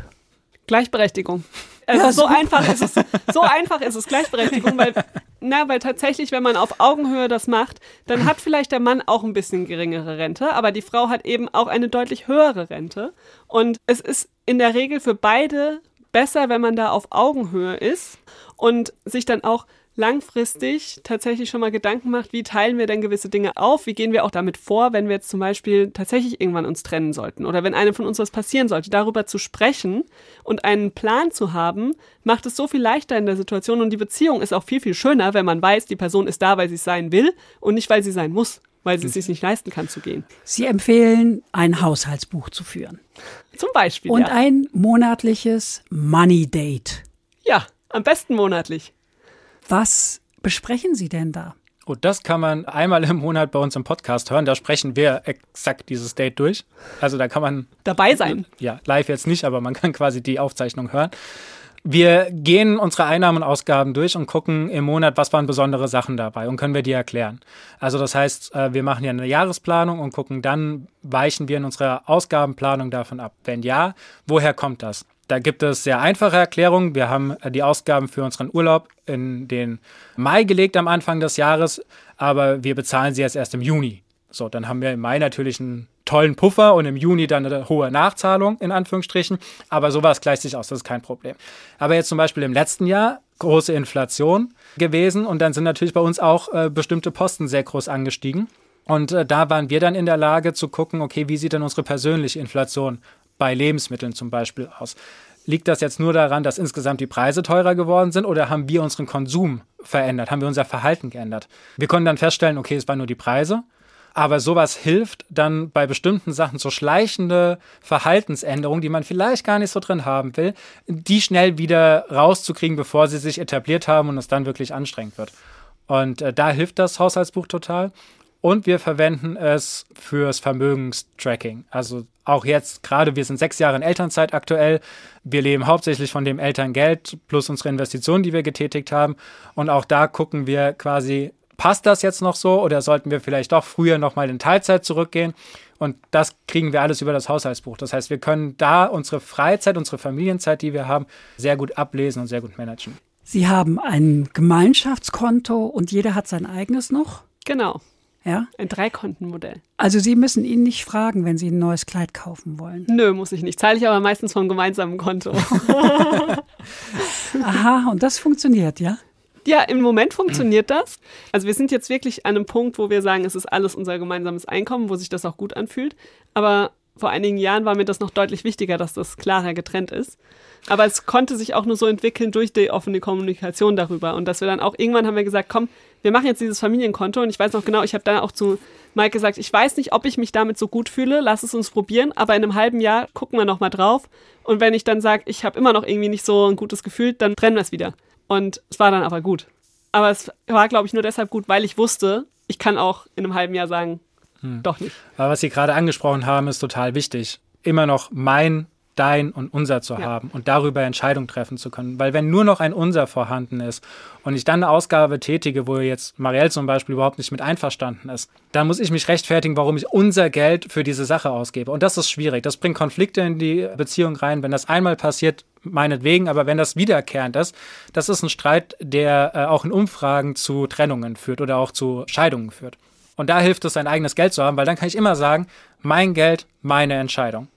Gleichberechtigung. Also so einfach ist es. So einfach ist es Gleichberechtigung, weil, na, weil tatsächlich, wenn man auf Augenhöhe das macht, dann hat vielleicht der Mann auch ein bisschen geringere Rente, aber die Frau hat eben auch eine deutlich höhere Rente. Und es ist in der Regel für beide besser, wenn man da auf Augenhöhe ist und sich dann auch langfristig tatsächlich schon mal Gedanken macht, wie teilen wir denn gewisse Dinge auf, wie gehen wir auch damit vor, wenn wir jetzt zum Beispiel tatsächlich irgendwann uns trennen sollten oder wenn einem von uns was passieren sollte, darüber zu sprechen und einen Plan zu haben, macht es so viel leichter in der Situation und die Beziehung ist auch viel, viel schöner, wenn man weiß, die Person ist da, weil sie es sein will und nicht, weil sie sein muss, weil sie es sich nicht leisten kann zu gehen. Sie empfehlen, ein Haushaltsbuch zu führen Zum Beispiel. und ja. ein monatliches Money Date. ja, am besten monatlich. Was besprechen Sie denn da? Und das kann man einmal im Monat bei uns im Podcast hören. Da sprechen wir exakt dieses Date durch. Also da kann man Dabei sein. ja, live jetzt nicht, aber man kann quasi die Aufzeichnung hören. Wir gehen unsere Einnahmen und Ausgaben durch und gucken im Monat, was waren besondere Sachen dabei und können wir die erklären. Also das heißt, äh, wir machen ja eine Jahresplanung und gucken dann, weichen wir in unserer Ausgabenplanung davon ab. Wenn ja, woher kommt das? Da gibt es sehr einfache Erklärungen. Wir haben äh, die Ausgaben für unseren Urlaub in den Mai gelegt am Anfang des Jahres, aber wir bezahlen sie jetzt erst im Juni. So, dann haben wir im Mai natürlich einen tollen Puffer und im Juni dann eine hohe Nachzahlung, in Anführungsstrichen. Aber sowas gleicht sich aus, das ist kein Problem. Aber jetzt zum Beispiel im letzten Jahr große Inflation gewesen und dann sind natürlich bei uns auch äh, bestimmte Posten sehr groß angestiegen. Und äh, da waren wir dann in der Lage zu gucken, okay, wie sieht denn unsere persönliche Inflation bei Lebensmitteln zum Beispiel aus? Liegt das jetzt nur daran, dass insgesamt die Preise teurer geworden sind oder haben wir unseren Konsum verändert? Haben wir unser Verhalten geändert? Wir konnten dann feststellen, okay, es waren nur die Preise. Aber sowas hilft dann bei bestimmten Sachen, so schleichende Verhaltensänderungen, die man vielleicht gar nicht so drin haben will, die schnell wieder rauszukriegen, bevor sie sich etabliert haben und es dann wirklich anstrengend wird. Und äh, da hilft das Haushaltsbuch total. Und wir verwenden es fürs Vermögenstracking. Also auch jetzt, gerade wir sind sechs Jahre in Elternzeit aktuell. Wir leben hauptsächlich von dem Elterngeld plus unsere Investitionen, die wir getätigt haben. Und auch da gucken wir quasi, passt das jetzt noch so oder sollten wir vielleicht doch früher nochmal in Teilzeit zurückgehen? Und das kriegen wir alles über das Haushaltsbuch. Das heißt, wir können da unsere Freizeit, unsere Familienzeit, die wir haben, sehr gut ablesen und sehr gut managen. Sie haben ein Gemeinschaftskonto und jeder hat sein eigenes noch? Genau. Ja? Ein Dreikontenmodell. Also Sie müssen ihn nicht fragen, wenn Sie ein neues Kleid kaufen wollen. Nö, muss ich nicht. Zahle ich aber meistens vom gemeinsamen Konto. Aha, und das funktioniert, ja? Ja, im Moment funktioniert das. Also wir sind jetzt wirklich an einem Punkt, wo wir sagen, es ist alles unser gemeinsames Einkommen, wo sich das auch gut anfühlt. Aber vor einigen Jahren war mir das noch deutlich wichtiger, dass das klarer getrennt ist. Aber es konnte sich auch nur so entwickeln durch die offene Kommunikation darüber. Und dass wir dann auch irgendwann haben wir gesagt, komm, wir machen jetzt dieses Familienkonto. Und ich weiß noch genau, ich habe dann auch zu Mike gesagt, ich weiß nicht, ob ich mich damit so gut fühle, lass es uns probieren. Aber in einem halben Jahr gucken wir nochmal drauf. Und wenn ich dann sage, ich habe immer noch irgendwie nicht so ein gutes Gefühl, dann trennen wir es wieder. Und es war dann aber gut. Aber es war, glaube ich, nur deshalb gut, weil ich wusste, ich kann auch in einem halben Jahr sagen, hm. doch nicht. Aber was Sie gerade angesprochen haben, ist total wichtig. Immer noch mein dein und unser zu ja. haben und darüber Entscheidungen treffen zu können. Weil wenn nur noch ein unser vorhanden ist und ich dann eine Ausgabe tätige, wo jetzt Marielle zum Beispiel überhaupt nicht mit einverstanden ist, dann muss ich mich rechtfertigen, warum ich unser Geld für diese Sache ausgebe. Und das ist schwierig. Das bringt Konflikte in die Beziehung rein. Wenn das einmal passiert, meinetwegen, aber wenn das wiederkehrend ist, das ist ein Streit, der äh, auch in Umfragen zu Trennungen führt oder auch zu Scheidungen führt. Und da hilft es, sein eigenes Geld zu haben, weil dann kann ich immer sagen, mein Geld, meine Entscheidung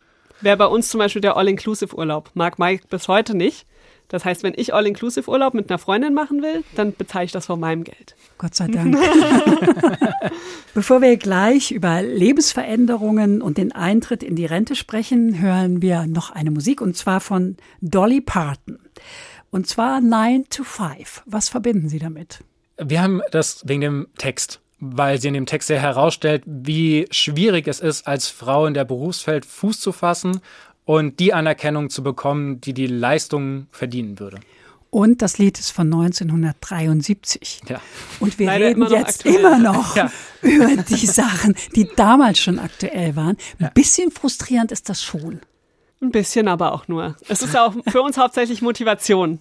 wäre bei uns zum Beispiel der All-Inclusive-Urlaub. Mag Mike bis heute nicht. Das heißt, wenn ich All-Inclusive-Urlaub mit einer Freundin machen will, dann bezahle ich das von meinem Geld. Gott sei Dank. Bevor wir gleich über Lebensveränderungen und den Eintritt in die Rente sprechen, hören wir noch eine Musik und zwar von Dolly Parton. Und zwar 9 to 5. Was verbinden Sie damit? Wir haben das wegen dem Text weil sie in dem Text sehr herausstellt, wie schwierig es ist, als Frau in der Berufsfeld Fuß zu fassen und die Anerkennung zu bekommen, die die Leistung verdienen würde. Und das Lied ist von 1973. Ja. Und wir Leider reden immer jetzt aktuell. immer noch ja. über die Sachen, die damals schon aktuell waren. Ein bisschen frustrierend ist das schon. Ein bisschen aber auch nur. Es ist auch für uns hauptsächlich Motivation.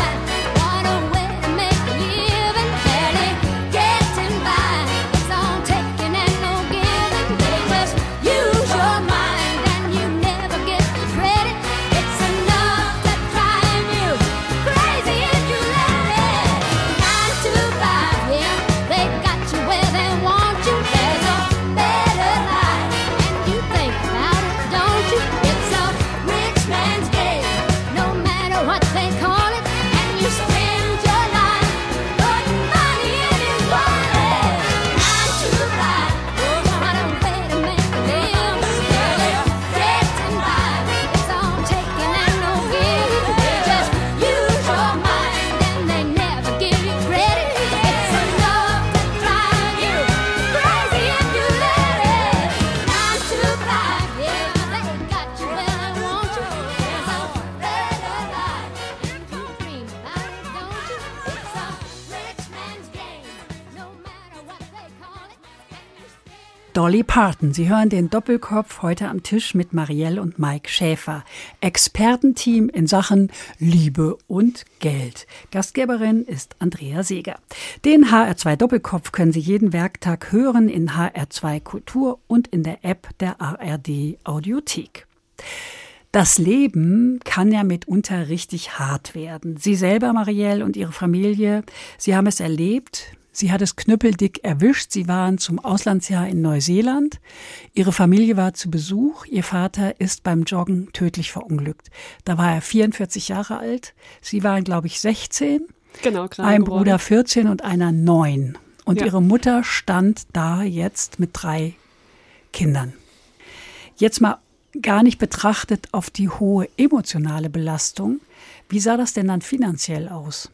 Dolly Parton. Sie hören den Doppelkopf heute am Tisch mit Marielle und Mike Schäfer. Expertenteam in Sachen Liebe und Geld. Gastgeberin ist Andrea Seeger. Den HR2 Doppelkopf können Sie jeden Werktag hören in HR2 Kultur und in der App der ARD Audiothek. Das Leben kann ja mitunter richtig hart werden. Sie selber, Marielle, und Ihre Familie, Sie haben es erlebt, Sie hat es knüppeldick erwischt. Sie waren zum Auslandsjahr in Neuseeland. Ihre Familie war zu Besuch. Ihr Vater ist beim Joggen tödlich verunglückt. Da war er 44 Jahre alt. Sie waren, glaube ich, 16. Genau, gerade Ein geworden. Bruder 14 und einer 9. Und Ja. ihre Mutter stand da jetzt mit drei Kindern. Jetzt mal gar nicht betrachtet auf die hohe emotionale Belastung. Wie sah das denn dann finanziell aus?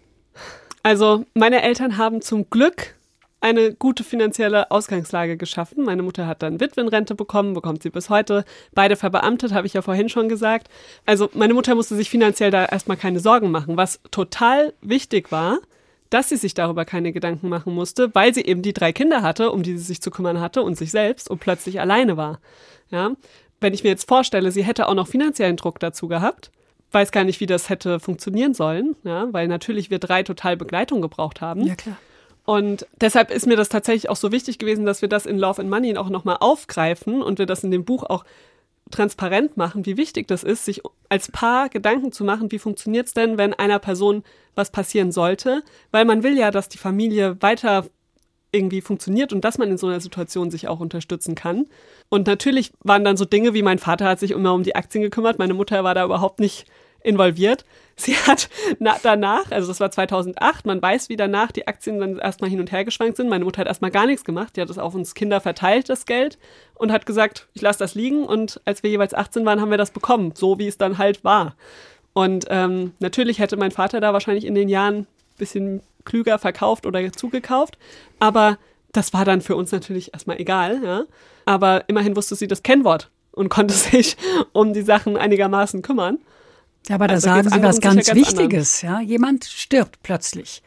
Also meine Eltern haben zum Glück eine gute finanzielle Ausgangslage geschaffen. Meine Mutter hat dann Witwenrente bekommen, bekommt sie bis heute. Beide verbeamtet, habe ich ja vorhin schon gesagt. Also meine Mutter musste sich finanziell da erstmal keine Sorgen machen. Was total wichtig war, dass sie sich darüber keine Gedanken machen musste, weil sie eben die drei Kinder hatte, um die sie sich zu kümmern hatte und sich selbst und plötzlich alleine war. Ja, wenn ich mir jetzt vorstelle, sie hätte auch noch finanziellen Druck dazu gehabt, weiß gar nicht, wie das hätte funktionieren sollen, ja, weil natürlich wir drei total Begleitung gebraucht haben. Ja, klar. Und deshalb ist mir das tatsächlich auch so wichtig gewesen, dass wir das in Love and Money auch nochmal aufgreifen und wir das in dem Buch auch transparent machen, wie wichtig das ist, sich als Paar Gedanken zu machen, wie funktioniert es denn, wenn einer Person was passieren sollte, weil man will ja, dass die Familie weiter irgendwie funktioniert und dass man in so einer Situation sich auch unterstützen kann. Und natürlich waren dann so Dinge wie mein Vater hat sich immer um die Aktien gekümmert, meine Mutter war da überhaupt nicht involviert. Sie hat na, danach, also das war 2008, man weiß, wie danach die Aktien dann erstmal hin und her geschwankt sind. Meine Mutter hat erstmal gar nichts gemacht, die hat es auf uns Kinder verteilt, das Geld, und hat gesagt, ich lasse das liegen. Und als wir jeweils 18 waren, haben wir das bekommen, so wie es dann halt war. Und ähm, natürlich hätte mein Vater da wahrscheinlich in den Jahren ein bisschen klüger verkauft oder zugekauft, aber das war dann für uns natürlich erstmal egal, ja. Aber immerhin wusste sie das Kennwort und konnte sich um die Sachen einigermaßen kümmern. Ja, aber da Also sagen geht's Sie was ganz ganz Wichtiges. Ja? Jemand stirbt plötzlich.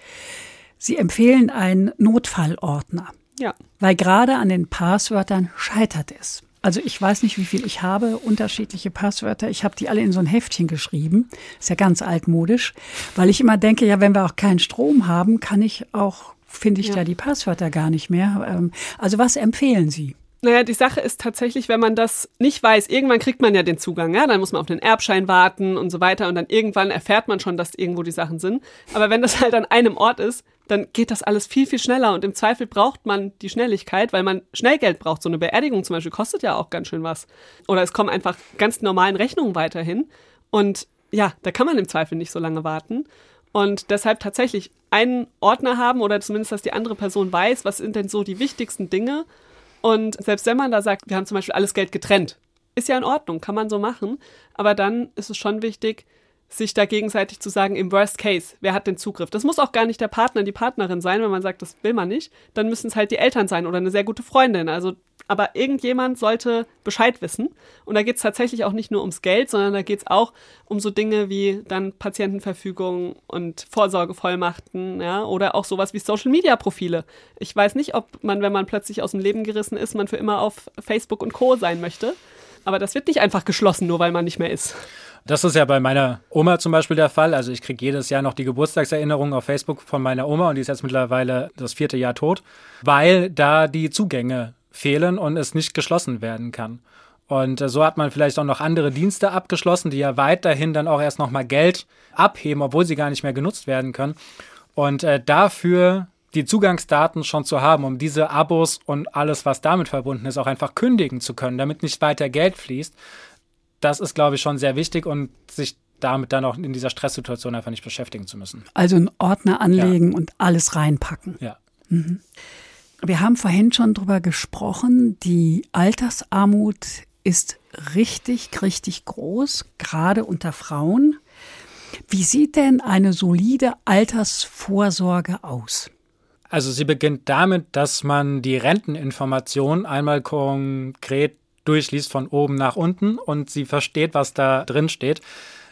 Sie empfehlen einen Notfallordner, Ja. weil gerade an den Passwörtern scheitert es. Also ich weiß nicht, wie viel ich habe, unterschiedliche Passwörter. Ich habe die alle in so ein Heftchen geschrieben. Ist ja ganz altmodisch, weil ich immer denke, ja, wenn wir auch keinen Strom haben, kann ich auch, finde ich Ja. da die Passwörter gar nicht mehr. Ähm, Also was empfehlen Sie? Naja, die Sache ist tatsächlich, wenn man das nicht weiß, irgendwann kriegt man ja den Zugang, ja, dann muss man auf den Erbschein warten und so weiter und dann irgendwann erfährt man schon, dass irgendwo die Sachen sind. Aber wenn das halt an einem Ort ist, dann geht das alles viel, viel schneller und im Zweifel braucht man die Schnelligkeit, weil man schnell Geld braucht. So eine Beerdigung zum Beispiel kostet ja auch ganz schön was. Oder es kommen einfach ganz normalen Rechnungen weiterhin und ja, da kann man im Zweifel nicht so lange warten. Und deshalb tatsächlich einen Ordner haben oder zumindest, dass die andere Person weiß, was sind denn so die wichtigsten Dinge und selbst wenn man da sagt, wir haben zum Beispiel alles Geld getrennt, ist ja in Ordnung, kann man so machen. Aber dann ist es schon wichtig, sich da gegenseitig zu sagen, im Worst Case, wer hat den Zugriff? Das muss auch gar nicht der Partner, die Partnerin sein, wenn man sagt, das will man nicht. Dann müssen es halt die Eltern sein oder eine sehr gute Freundin. Also, aber irgendjemand sollte Bescheid wissen. Und da geht es tatsächlich auch nicht nur ums Geld, sondern da geht es auch um so Dinge wie dann Patientenverfügung und Vorsorgevollmachten, ja, oder auch sowas wie Social Media Profile. Ich weiß nicht, ob man, wenn man plötzlich aus dem Leben gerissen ist, man für immer auf Facebook und Co. sein möchte. Aber das wird nicht einfach geschlossen, nur weil man nicht mehr ist. Das ist ja bei meiner Oma zum Beispiel der Fall. Also ich kriege jedes Jahr noch die Geburtstagserinnerung auf Facebook von meiner Oma und die ist jetzt mittlerweile das vierte Jahr tot, weil da die Zugänge fehlen und es nicht geschlossen werden kann. Und äh, so hat man vielleicht auch noch andere Dienste abgeschlossen, die ja weiterhin dann auch erst nochmal Geld abheben, obwohl sie gar nicht mehr genutzt werden können. Und äh, dafür die Zugangsdaten schon zu haben, um diese Abos und alles, was damit verbunden ist, auch einfach kündigen zu können, damit nicht weiter Geld fließt, das ist, glaube ich, schon sehr wichtig und sich damit dann auch in dieser Stresssituation einfach nicht beschäftigen zu müssen. Also einen Ordner anlegen und alles reinpacken. Ja. Wir haben vorhin schon drüber gesprochen, die Altersarmut ist richtig, richtig groß, gerade unter Frauen. Wie sieht denn eine solide Altersvorsorge aus? Also sie beginnt damit, dass man die Renteninformation einmal konkret durchliest von oben nach unten und sie versteht, was da drin steht.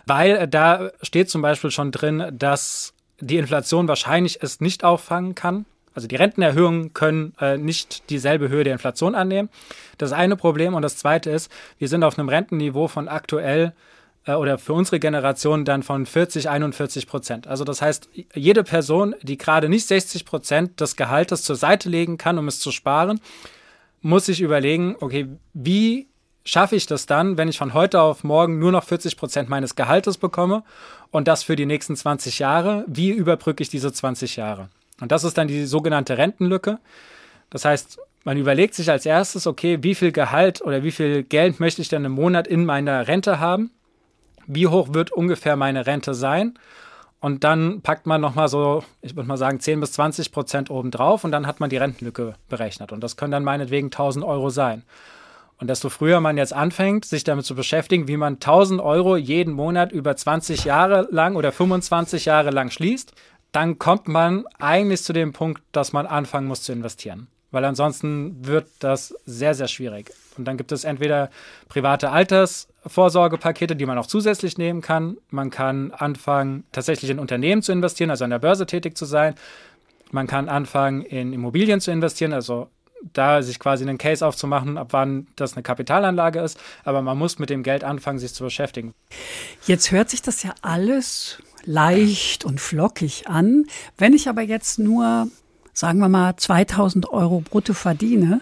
Weil äh, da steht zum Beispiel schon drin, dass die Inflation wahrscheinlich es nicht auffangen kann, Also die Rentenerhöhungen können äh, nicht dieselbe Höhe der Inflation annehmen. Das eine Problem. Und das zweite ist, wir sind auf einem Rentenniveau von aktuell äh, oder für unsere Generation dann von 40, 41 Prozent. Also das heißt, jede Person, die gerade nicht 60 Prozent des Gehaltes zur Seite legen kann, um es zu sparen, muss sich überlegen, okay, wie schaffe ich das dann, wenn ich von heute auf morgen nur noch 40 Prozent meines Gehaltes bekomme und das für die nächsten 20 Jahre? Wie überbrücke ich diese 20 Jahre? Und das ist dann die sogenannte Rentenlücke. Das heißt, man überlegt sich als erstes, okay, wie viel Gehalt oder wie viel Geld möchte ich denn im Monat in meiner Rente haben? Wie hoch wird ungefähr meine Rente sein? Und dann packt man nochmal so, ich würde mal sagen, 10 bis 20 Prozent obendrauf und dann hat man die Rentenlücke berechnet. Und das können dann meinetwegen 1000 Euro sein. Und desto früher man jetzt anfängt, sich damit zu beschäftigen, wie man 1000 Euro jeden Monat über 20 Jahre lang oder 25 Jahre lang schließt, dann kommt man eigentlich zu dem Punkt, dass man anfangen muss zu investieren. Weil ansonsten wird das sehr, sehr schwierig. Und dann gibt es entweder private Altersvorsorgepakete, die man auch zusätzlich nehmen kann. Man kann anfangen, tatsächlich in Unternehmen zu investieren, also an der Börse tätig zu sein. Man kann anfangen, in Immobilien zu investieren, also da sich quasi einen Case aufzumachen, ab wann das eine Kapitalanlage ist. Aber man muss mit dem Geld anfangen, sich zu beschäftigen. Jetzt hört sich das ja alles leicht und flockig an. Wenn ich aber jetzt nur, sagen wir mal, 2000 Euro brutto verdiene,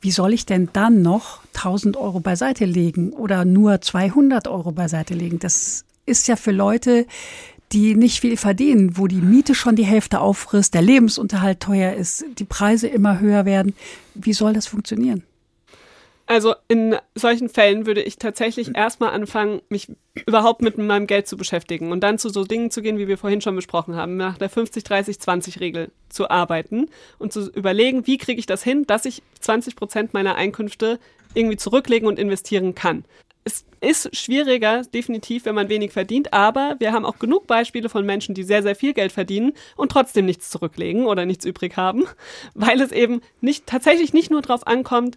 wie soll ich denn dann noch 1000 Euro beiseite legen oder nur 200 Euro beiseite legen? Das ist ja für Leute, die nicht viel verdienen, wo die Miete schon die Hälfte auffrisst, der Lebensunterhalt teuer ist, die Preise immer höher werden. Wie soll das funktionieren? Also in solchen Fällen würde ich tatsächlich erstmal anfangen, mich überhaupt mit meinem Geld zu beschäftigen und dann zu so Dingen zu gehen, wie wir vorhin schon besprochen haben, nach der 50-30-20-Regel zu arbeiten und zu überlegen, wie kriege ich das hin, dass ich 20 Prozent meiner Einkünfte irgendwie zurücklegen und investieren kann. Es ist schwieriger, definitiv, wenn man wenig verdient, aber wir haben auch genug Beispiele von Menschen, die sehr, sehr viel Geld verdienen und trotzdem nichts zurücklegen oder nichts übrig haben, weil es eben nicht, tatsächlich nicht nur darauf ankommt,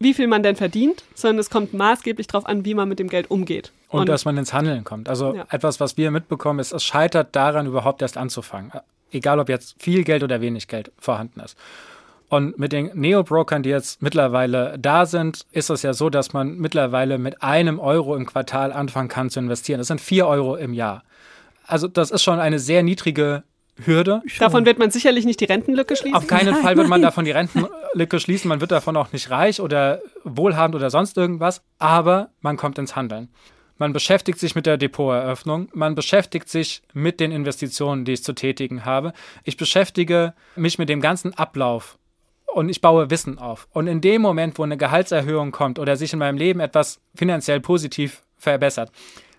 wie viel man denn verdient, sondern es kommt maßgeblich darauf an, wie man mit dem Geld umgeht. Und, und dass man ins Handeln kommt. Also ja. etwas, was wir mitbekommen, ist, es scheitert daran, überhaupt erst anzufangen. Egal, ob jetzt viel Geld oder wenig Geld vorhanden ist. Und mit den Neo-Brokern, die jetzt mittlerweile da sind, ist es ja so, dass man mittlerweile mit einem Euro im Quartal anfangen kann zu investieren. Das sind vier Euro im Jahr. Also das ist schon eine sehr niedrige Hürde. Davon wird man sicherlich nicht die Rentenlücke schließen. Auf keinen Fall wird man davon die Rentenlücke schließen. Man wird davon auch nicht reich oder wohlhabend oder sonst irgendwas. Aber man kommt ins Handeln. Man beschäftigt sich mit der Depoteröffnung. Man beschäftigt sich mit den Investitionen, die ich zu tätigen habe. Ich beschäftige mich mit dem ganzen Ablauf und ich baue Wissen auf. Und in dem Moment, wo eine Gehaltserhöhung kommt oder sich in meinem Leben etwas finanziell positiv verbessert,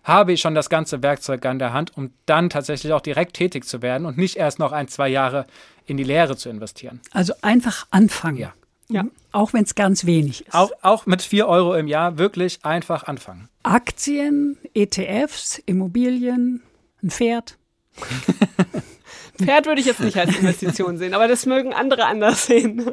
habe ich schon das ganze Werkzeug an der Hand, um dann tatsächlich auch direkt tätig zu werden und nicht erst noch ein, zwei Jahre in die Lehre zu investieren. Also einfach anfangen. Ja. Ja. Auch wenn es ganz wenig ist. Auch, auch mit vier Euro im Jahr wirklich einfach anfangen. Aktien, ETFs, Immobilien, ein Pferd. Pferd würde ich jetzt nicht als Investition sehen, aber das mögen andere anders sehen.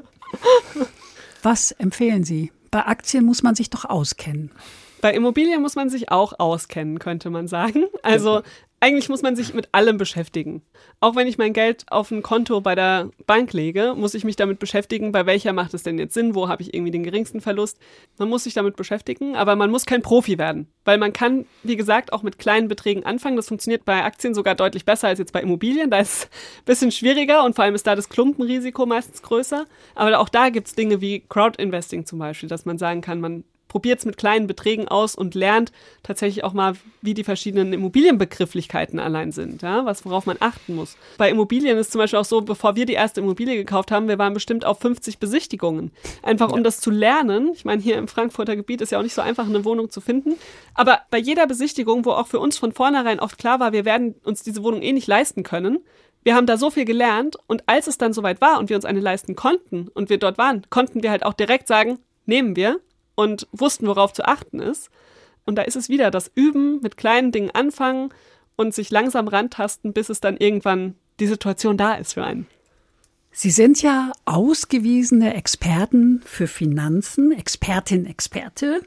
Was empfehlen Sie? Bei Aktien muss man sich doch auskennen. Bei Immobilien muss man sich auch auskennen, könnte man sagen. Also eigentlich muss man sich mit allem beschäftigen. Auch wenn ich mein Geld auf ein Konto bei der Bank lege, muss ich mich damit beschäftigen, bei welcher macht es denn jetzt Sinn, wo habe ich irgendwie den geringsten Verlust. Man muss sich damit beschäftigen, aber man muss kein Profi werden, weil man kann, wie gesagt, auch mit kleinen Beträgen anfangen. Das funktioniert bei Aktien sogar deutlich besser als jetzt bei Immobilien. Da ist es ein bisschen schwieriger und vor allem ist da das Klumpenrisiko meistens größer. Aber auch da gibt es Dinge wie Crowdinvesting zum Beispiel, dass man sagen kann, man probiert es mit kleinen Beträgen aus und lernt tatsächlich auch mal, wie die verschiedenen Immobilienbegrifflichkeiten allein sind, ja, was worauf man achten muss. Bei Immobilien ist zum Beispiel auch so, bevor wir die erste Immobilie gekauft haben, wir waren bestimmt auf 50 Besichtigungen. Einfach um ja. das zu lernen. Ich meine, hier im Frankfurter Gebiet ist ja auch nicht so einfach, eine Wohnung zu finden. Aber bei jeder Besichtigung, wo auch für uns von vornherein oft klar war, wir werden uns diese Wohnung eh nicht leisten können, wir haben da so viel gelernt und als es dann soweit war und wir uns eine leisten konnten und wir dort waren, konnten wir halt auch direkt sagen, nehmen wir und wussten, worauf zu achten ist. Und da ist es wieder das Üben, mit kleinen Dingen anfangen und sich langsam rantasten, bis es dann irgendwann die Situation da ist für einen. Sie sind ja ausgewiesene Experten für Finanzen, Expertin, Experte.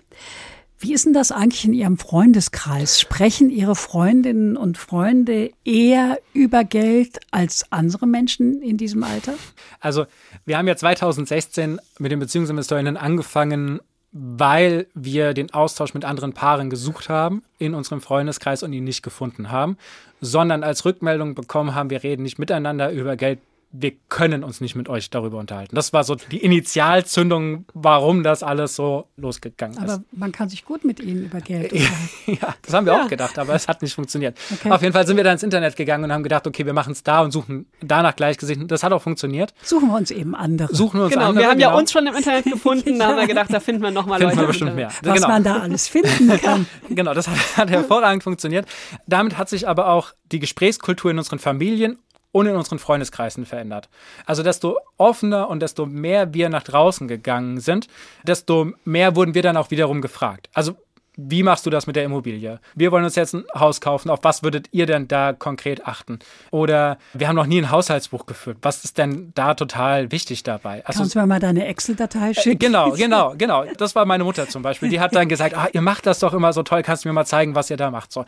Wie ist denn das eigentlich in Ihrem Freundeskreis? Sprechen Ihre Freundinnen und Freunde eher über Geld als andere Menschen in diesem Alter? Also, wir haben ja 2016 mit den Beziehungsinvestorinnen angefangen, weil wir den Austausch mit anderen Paaren gesucht haben in unserem Freundeskreis und ihn nicht gefunden haben, sondern als Rückmeldung bekommen haben, wir reden nicht miteinander über Geld, wir können uns nicht mit euch darüber unterhalten. Das war so die Initialzündung, warum das alles so losgegangen ist. Aber man kann sich gut mit ihnen über Geld unterhalten. ja, das haben wir ja. auch gedacht, aber es hat nicht funktioniert. Okay. Auf jeden Fall sind wir dann ins Internet gegangen und haben gedacht, okay, wir machen es da und suchen danach Gleichgesinnten. Das hat auch funktioniert. Suchen wir uns eben andere. Suchen wir uns genau, andere. Wir haben genau. ja uns schon im Internet gefunden, da haben wir gedacht, da finden wir nochmal Leute. Wir bestimmt mehr. Was genau. man da alles finden kann. genau, das hat, hat hervorragend funktioniert. Damit hat sich aber auch die Gesprächskultur in unseren Familien und in unseren Freundeskreisen verändert. Also desto offener und desto mehr wir nach draußen gegangen sind, desto mehr wurden wir dann auch wiederum gefragt. Also wie machst du das mit der Immobilie? Wir wollen uns jetzt ein Haus kaufen. Auf was würdet ihr denn da konkret achten? Oder wir haben noch nie ein Haushaltsbuch geführt. Was ist denn da total wichtig dabei? Also, Kannst du mir mal deine Excel-Datei schicken? Äh, genau, genau, genau. Das war meine Mutter zum Beispiel. Die hat dann gesagt, ah, ihr macht das doch immer so toll. Kannst du mir mal zeigen, was ihr da macht? So.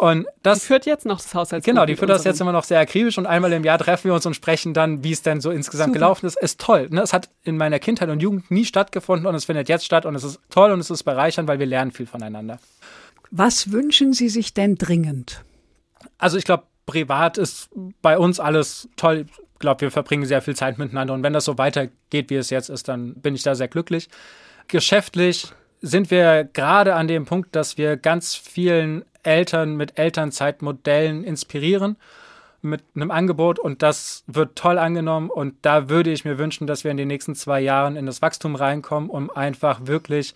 Und das die führt jetzt noch das Haushaltsbuch. Genau, die führt das jetzt immer noch sehr akribisch und einmal im Jahr treffen wir uns und sprechen dann, wie es denn so insgesamt Super. gelaufen ist. Ist toll. Ne? Es hat in meiner Kindheit und Jugend nie stattgefunden und es findet jetzt statt und es ist toll und es ist bereichernd, weil wir lernen viel voneinander. Was wünschen Sie sich denn dringend? Also ich glaube, privat ist bei uns alles toll. Ich glaube, wir verbringen sehr viel Zeit miteinander und wenn das so weitergeht, wie es jetzt ist, dann bin ich da sehr glücklich. Geschäftlich sind wir gerade an dem Punkt, dass wir ganz vielen Eltern mit Elternzeitmodellen inspirieren mit einem Angebot. Und das wird toll angenommen. Und da würde ich mir wünschen, dass wir in den nächsten zwei Jahren in das Wachstum reinkommen, um einfach wirklich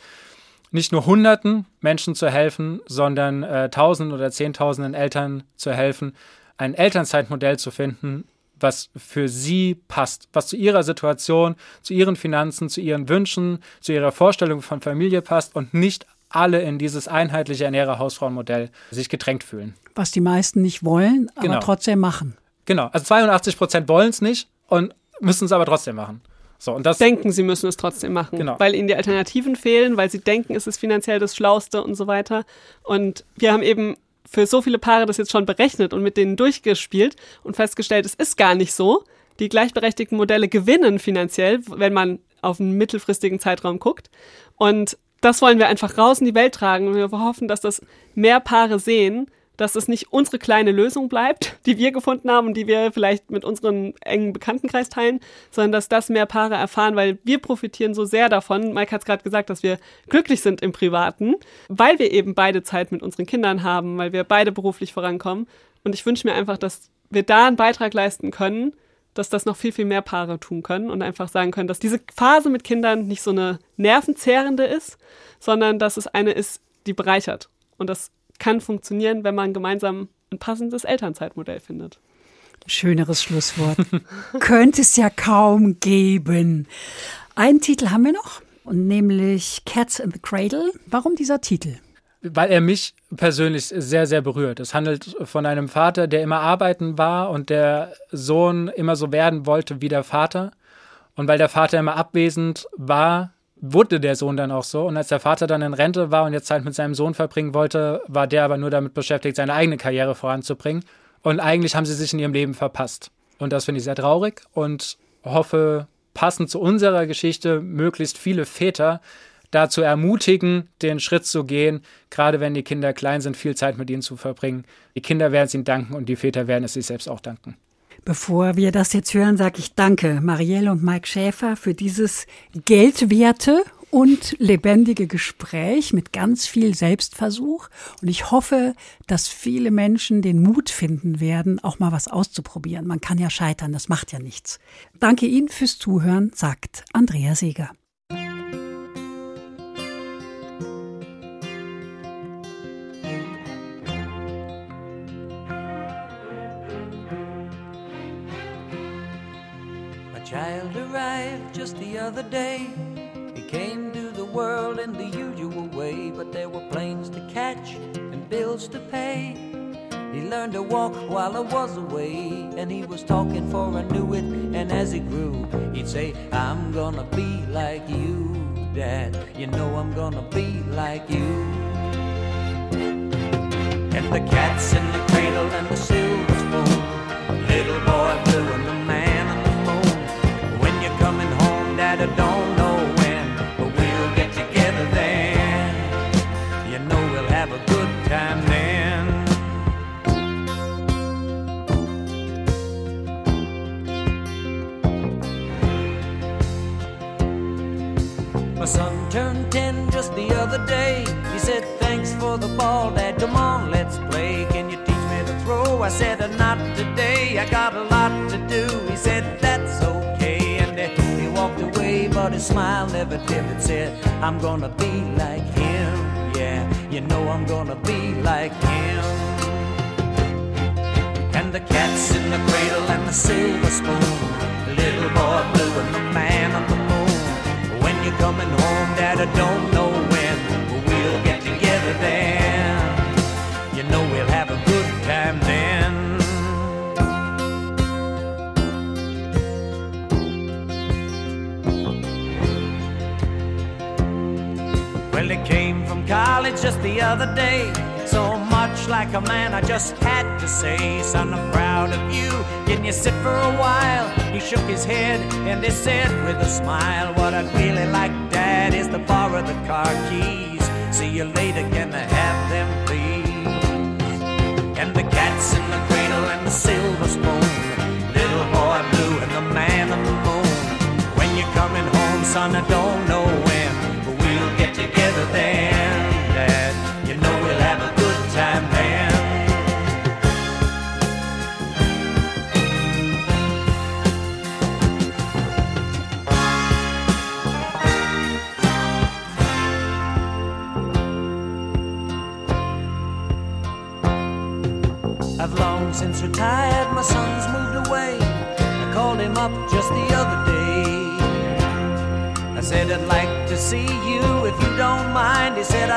nicht nur Hunderten Menschen zu helfen, sondern äh, Tausenden oder Zehntausenden Eltern zu helfen, ein Elternzeitmodell zu finden, was für sie passt, was zu ihrer Situation, zu ihren Finanzen, zu ihren Wünschen, zu ihrer Vorstellung von Familie passt und nicht alle in dieses einheitliche Ernährer-Hausfrauenmodell sich gedrängt fühlen. Was die meisten nicht wollen, aber genau. trotzdem machen. Genau, also 82 Prozent wollen es nicht und müssen es aber trotzdem machen. So, und das denken, sie müssen es trotzdem machen, genau. weil ihnen die Alternativen fehlen, weil sie denken, es ist finanziell das Schlauste und so weiter. Und wir haben eben für so viele Paare das jetzt schon berechnet und mit denen durchgespielt und festgestellt, es ist gar nicht so. Die gleichberechtigten Modelle gewinnen finanziell, wenn man auf einen mittelfristigen Zeitraum guckt. Und das wollen wir einfach raus in die Welt tragen und wir hoffen, dass das mehr Paare sehen, dass es nicht unsere kleine Lösung bleibt, die wir gefunden haben und die wir vielleicht mit unserem engen Bekanntenkreis teilen, sondern dass das mehr Paare erfahren, weil wir profitieren so sehr davon. Mike hat es gerade gesagt, dass wir glücklich sind im Privaten, weil wir eben beide Zeit mit unseren Kindern haben, weil wir beide beruflich vorankommen. Und ich wünsche mir einfach, dass wir da einen Beitrag leisten können, dass das noch viel, viel mehr Paare tun können und einfach sagen können, dass diese Phase mit Kindern nicht so eine nervenzehrende ist, sondern dass es eine ist, die bereichert. Und das kann funktionieren, wenn man gemeinsam ein passendes Elternzeitmodell findet. Schöneres Schlusswort. Könnte es ja kaum geben. Einen Titel haben wir noch, nämlich Cats in the Cradle. Warum dieser Titel? Weil er mich persönlich sehr, sehr berührt. Es handelt von einem Vater, der immer arbeiten war und der Sohn immer so werden wollte wie der Vater. Und weil der Vater immer abwesend war, wurde der Sohn dann auch so. Und als der Vater dann in Rente war und jetzt Zeit mit seinem Sohn verbringen wollte, war der aber nur damit beschäftigt, seine eigene Karriere voranzubringen. Und eigentlich haben sie sich in ihrem Leben verpasst. Und das finde ich sehr traurig und hoffe, passend zu unserer Geschichte, möglichst viele Väter dazu ermutigen, den Schritt zu gehen, gerade wenn die Kinder klein sind, viel Zeit mit ihnen zu verbringen. Die Kinder werden es ihnen danken und die Väter werden es sich selbst auch danken. Bevor wir das jetzt hören, sage ich danke Marielle und Mike Schäfer für dieses geldwerte und lebendige Gespräch mit ganz viel Selbstversuch. Und ich hoffe, dass viele Menschen den Mut finden werden, auch mal was auszuprobieren. Man kann ja scheitern, das macht ja nichts. Danke Ihnen fürs Zuhören, sagt Andrea Seeger. Child arrived just the other day. He came to the world in the usual way, but there were planes to catch and bills to pay. He learned to walk while I was away, and he was talking for I knew it. And as he grew, he'd say, I'm gonna be like you. Dad. You know I'm gonna be like you. And the cat's in the cradle and the smile never dimmed. It said, I'm gonna be like him. Yeah, you know I'm gonna be like him. And the cat's in the cradle and the silver spoon. Little boy blue and the man on the moon. When you're coming home, Dad, I don't know when, but we'll get together then. You know we'll have a just the other day. So much like a man, I just had to say, Son, I'm proud of you. Can you sit for a while? He shook his head and he said with a smile, What I'd really like, Dad, is to borrow the car keys. See you later, can I have them, please? And the cat's in the cradle and the silver spoon. Little boy blue and the man on the moon. When you're coming home, son, I don't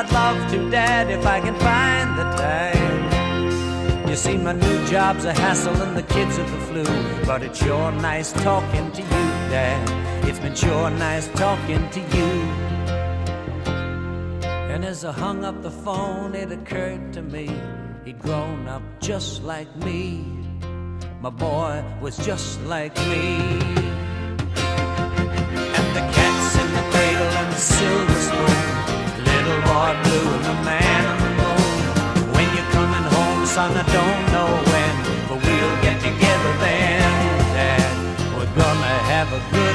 I'd love to, Dad, if I can find the time. You see, my new job's a hassle and the kids are the flu. But it's sure nice talking to you, Dad. It's been sure nice talking to you. And as I hung up the phone, it occurred to me he'd grown up just like me. My boy was just like me. And the cat's in the cradle and the silver. Boy blue and the man on the moon. When you're coming home, son, I don't know when, but we'll get together then, Dad. We're gonna have a good